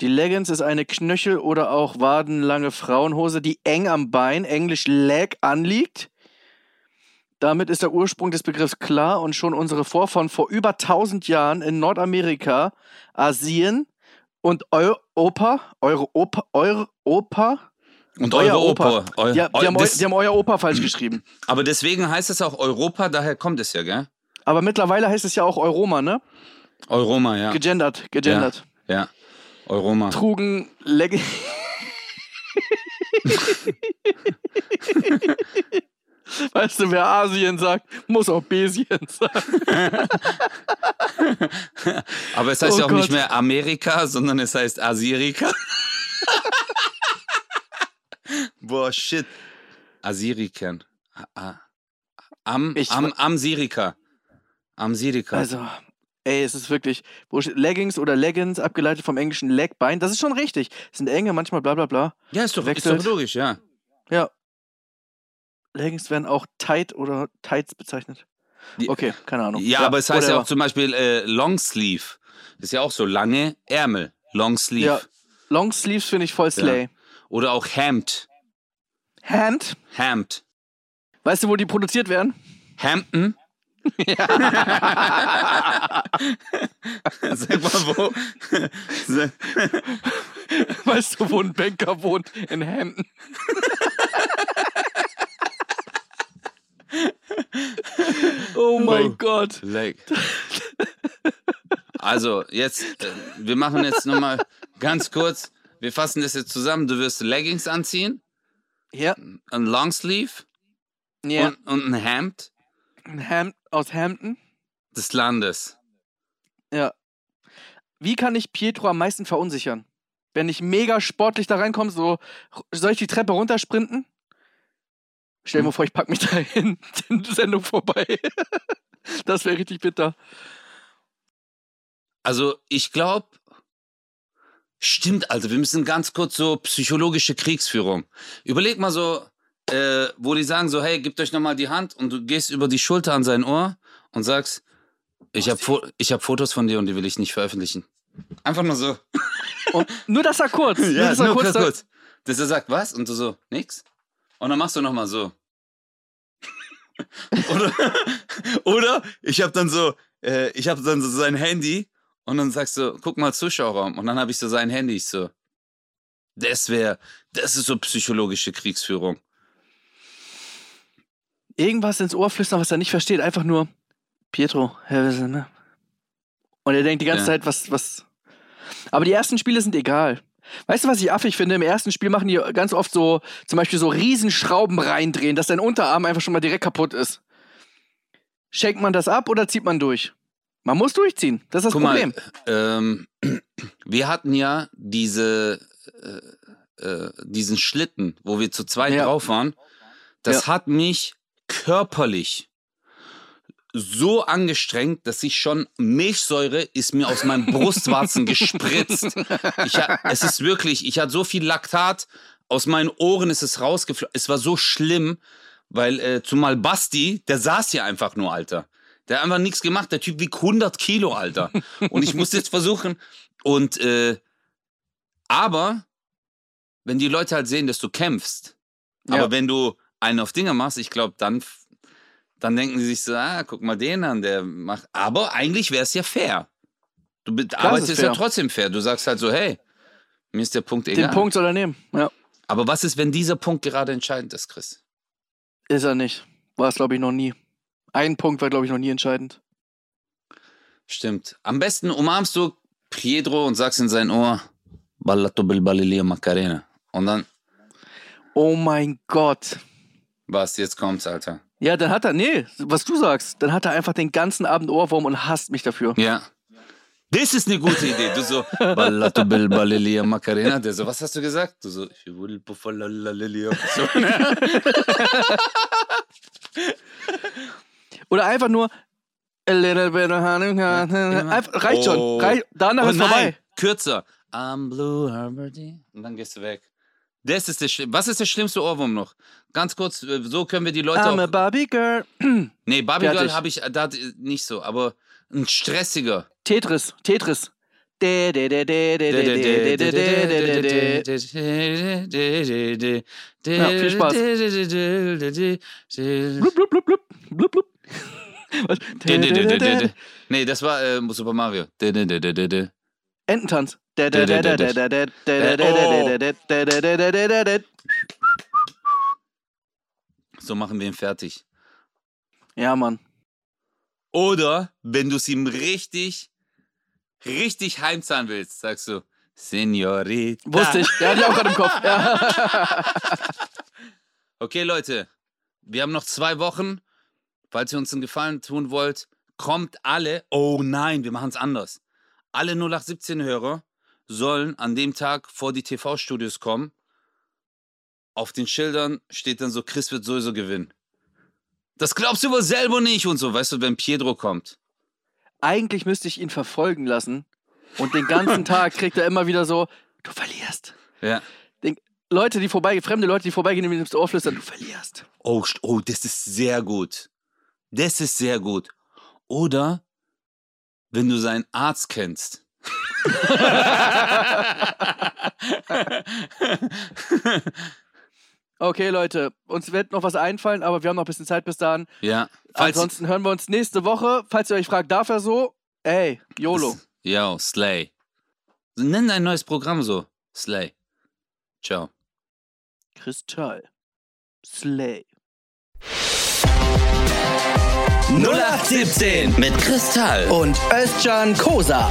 Die Leggings ist eine knöchel- oder auch wadenlange Frauenhose, die eng am Bein, englisch leg, anliegt. Damit ist der Ursprung des Begriffs klar und schon unsere Vorfahren vor über 1000 Jahren in Nordamerika, Asien und Europa, Europa, Europa, Und euer eure Opa. Opa. Eu, die, die, haben, eu, die haben euer Opa falsch geschrieben. aber deswegen heißt es auch Europa, daher kommt es ja, gell? Aber mittlerweile heißt es ja auch Euroma, ne? Euroma, ja. Gegendert, gegendert. Ja. Euroma. trugen Leggings. weißt du, wer Asien sagt, muss auch Besien sagen. Aber es heißt Oh ja auch nicht Gott. mehr Amerika, sondern es heißt Asirika. Boah, shit. Asirikan. A- a- Am, Ich am, am Sirika. Am Sirika. Also, ey, es ist wirklich Leggings oder Leggings, abgeleitet vom englischen Leg, Bein. Das ist schon richtig. Es sind enge, manchmal bla bla bla. ja, ist doch, ist wechselt. doch logisch, ja. Ja. Leggings werden auch tight oder tights bezeichnet. Okay, keine Ahnung. Ja, aber es heißt ja auch zum Beispiel äh, Longsleeve. Das ist ja auch so lange Ärmel. Longsleeve. Ja. Long Sleeves finde ich voll slay. Oder auch Hemd. Hand. Hemd. Weißt du, wo die produziert werden? Hampton? Sag mal, wo? Weißt du, wo ein Banker wohnt? In Hampton. oh mein Oh. Gott. Leg. Also, jetzt, äh, wir machen jetzt nochmal ganz kurz, wir fassen das jetzt zusammen. Du wirst Leggings anziehen, Ja. ein Longsleeve Ja. und, und ein Hemd Ein Ham aus Hampton. des Landes. Ja. Wie kann ich Pietro am meisten verunsichern? Wenn ich mega sportlich da reinkomme, so, soll ich die Treppe runtersprinten? Stell dir mal vor, ich pack mich da hin, die Sendung vorbei. das wäre richtig bitter. Also, ich glaube, stimmt, also, wir müssen ganz kurz so psychologische Kriegsführung. Überleg mal so, äh, wo die sagen so, hey, gebt euch nochmal die Hand und du gehst über die Schulter an sein Ohr und sagst, ich habe Fo hab Fotos von dir und die will ich nicht veröffentlichen. Einfach nur so. Und nur das war kurz. nur Ja, das war nur kurz. kurz, kurz. Dass er sagt, was? Und du so, nix. Und dann machst du nochmal so. oder, oder ich habe dann so, äh, ich habe dann so sein Handy und dann sagst du, guck mal Zuschauerraum. Und dann habe ich so sein Handy. Ich so, das wäre, das ist so psychologische Kriegsführung. Irgendwas ins Ohr flüstern, was er nicht versteht. Einfach nur, Pietro, Herr Wessel, ne? Und er denkt die ganze Ja. Zeit, was, was. Aber die ersten Spiele sind egal. Weißt du, was ich affig finde? Im ersten Spiel machen die ganz oft so, zum Beispiel so Riesenschrauben reindrehen, dass dein Unterarm einfach schon mal direkt kaputt ist. Schenkt man das ab oder zieht man durch? Man muss durchziehen. Das ist das Guck Problem. mal, ähm, wir hatten ja diese, äh, äh, diesen Schlitten, wo wir zu zweit Ja. drauf waren. Das Ja. hat mich körperlich so angestrengt, dass ich schon Milchsäure ist mir aus meinen Brustwarzen gespritzt. Ich, es ist wirklich, ich hatte so viel Laktat, aus meinen Ohren ist es rausgeflogen. Es war so schlimm, weil äh, zumal Basti, der saß hier einfach nur, Alter. Der hat einfach nichts gemacht. Der Typ wiegt 100 Kilo, Alter. Und ich muss jetzt versuchen. Und, äh, aber, wenn die Leute halt sehen, dass du kämpfst, Ja. aber wenn du einen auf Dinger machst, ich glaube, dann, dann denken sie sich so, ah, guck mal den an, der macht. Aber eigentlich wäre es ja fair. Du ist arbeitest ja trotzdem fair. Du sagst halt so, hey, mir ist der Punkt egal. Den Punkt soll er nehmen. Ja. Aber was ist, wenn dieser Punkt gerade entscheidend ist, Chris? Ist er nicht. War es, glaube ich, noch nie. Ein Punkt war, glaube ich, noch nie entscheidend. Stimmt. Am besten umarmst du Pietro und sagst in sein Ohr, Ballato Bilbalilia Macarena. Und dann, Oh mein Gott. was, jetzt kommt's, Alter. Ja, dann hat er, nee, was du sagst, dann hat er einfach den ganzen Abend Ohrwurm und hasst mich dafür. Ja. Das ist eine gute Idee. Du so, Ballato Bilbalilia Macarena. Der so, was hast du gesagt? Du so, ich will. So, ne? Oder einfach nur a little bit of. Einfach, reicht schon. Oh. Reich, danach Oh ist nein, vorbei. kürzer. I'm blue, Herberty. Und dann gehst du weg. Das ist der Was ist der schlimmste Ohrwurm noch? Ganz kurz, so können wir die Leute. I'm auch Barbie Girl. nee, Barbie Girl habe ich da nicht so, aber ein stressiger. Tetris, Tetris. Ja, viel Spaß. Nee, das war Super Mario. Ententanz. So machen wir ihn fertig. Ja, Mann. Oder wenn du es ihm richtig, richtig heimzahlen willst, sagst du, Senorita. Wusste ich, ja, die auch gerade im Kopf. Ja. okay, Leute, wir haben noch zwei Wochen. Falls ihr uns einen Gefallen tun wollt, kommt alle. Oh nein, wir machen es anders. Alle 0817-Hörer sollen an dem Tag vor die TV-Studios kommen. Auf den Schildern steht dann so, Chris wird sowieso gewinnen. Das glaubst du wohl selber nicht und so, weißt du, wenn Pietro kommt. Eigentlich müsste ich ihn verfolgen lassen. Und den ganzen Tag kriegt er immer wieder so, du verlierst. Ja. Leute, die vorbeigehen, fremde Leute, die vorbeigehen, die mir ins Ohr flüstern, du verlierst. Oh, oh, das ist sehr gut. Das ist sehr gut. Oder wenn du seinen Arzt kennst. Okay, Leute, uns wird noch was einfallen, aber wir haben noch ein bisschen Zeit bis dahin. ja. Falls, Ansonsten hören wir uns nächste Woche. Falls ihr euch fragt, darf er so? Ey, YOLO. Yo, Slay. Nenn dein neues Programm so. Slay. Ciao. Kristall. Slay. 0817 Mit Kristall. und Özcan Kosa.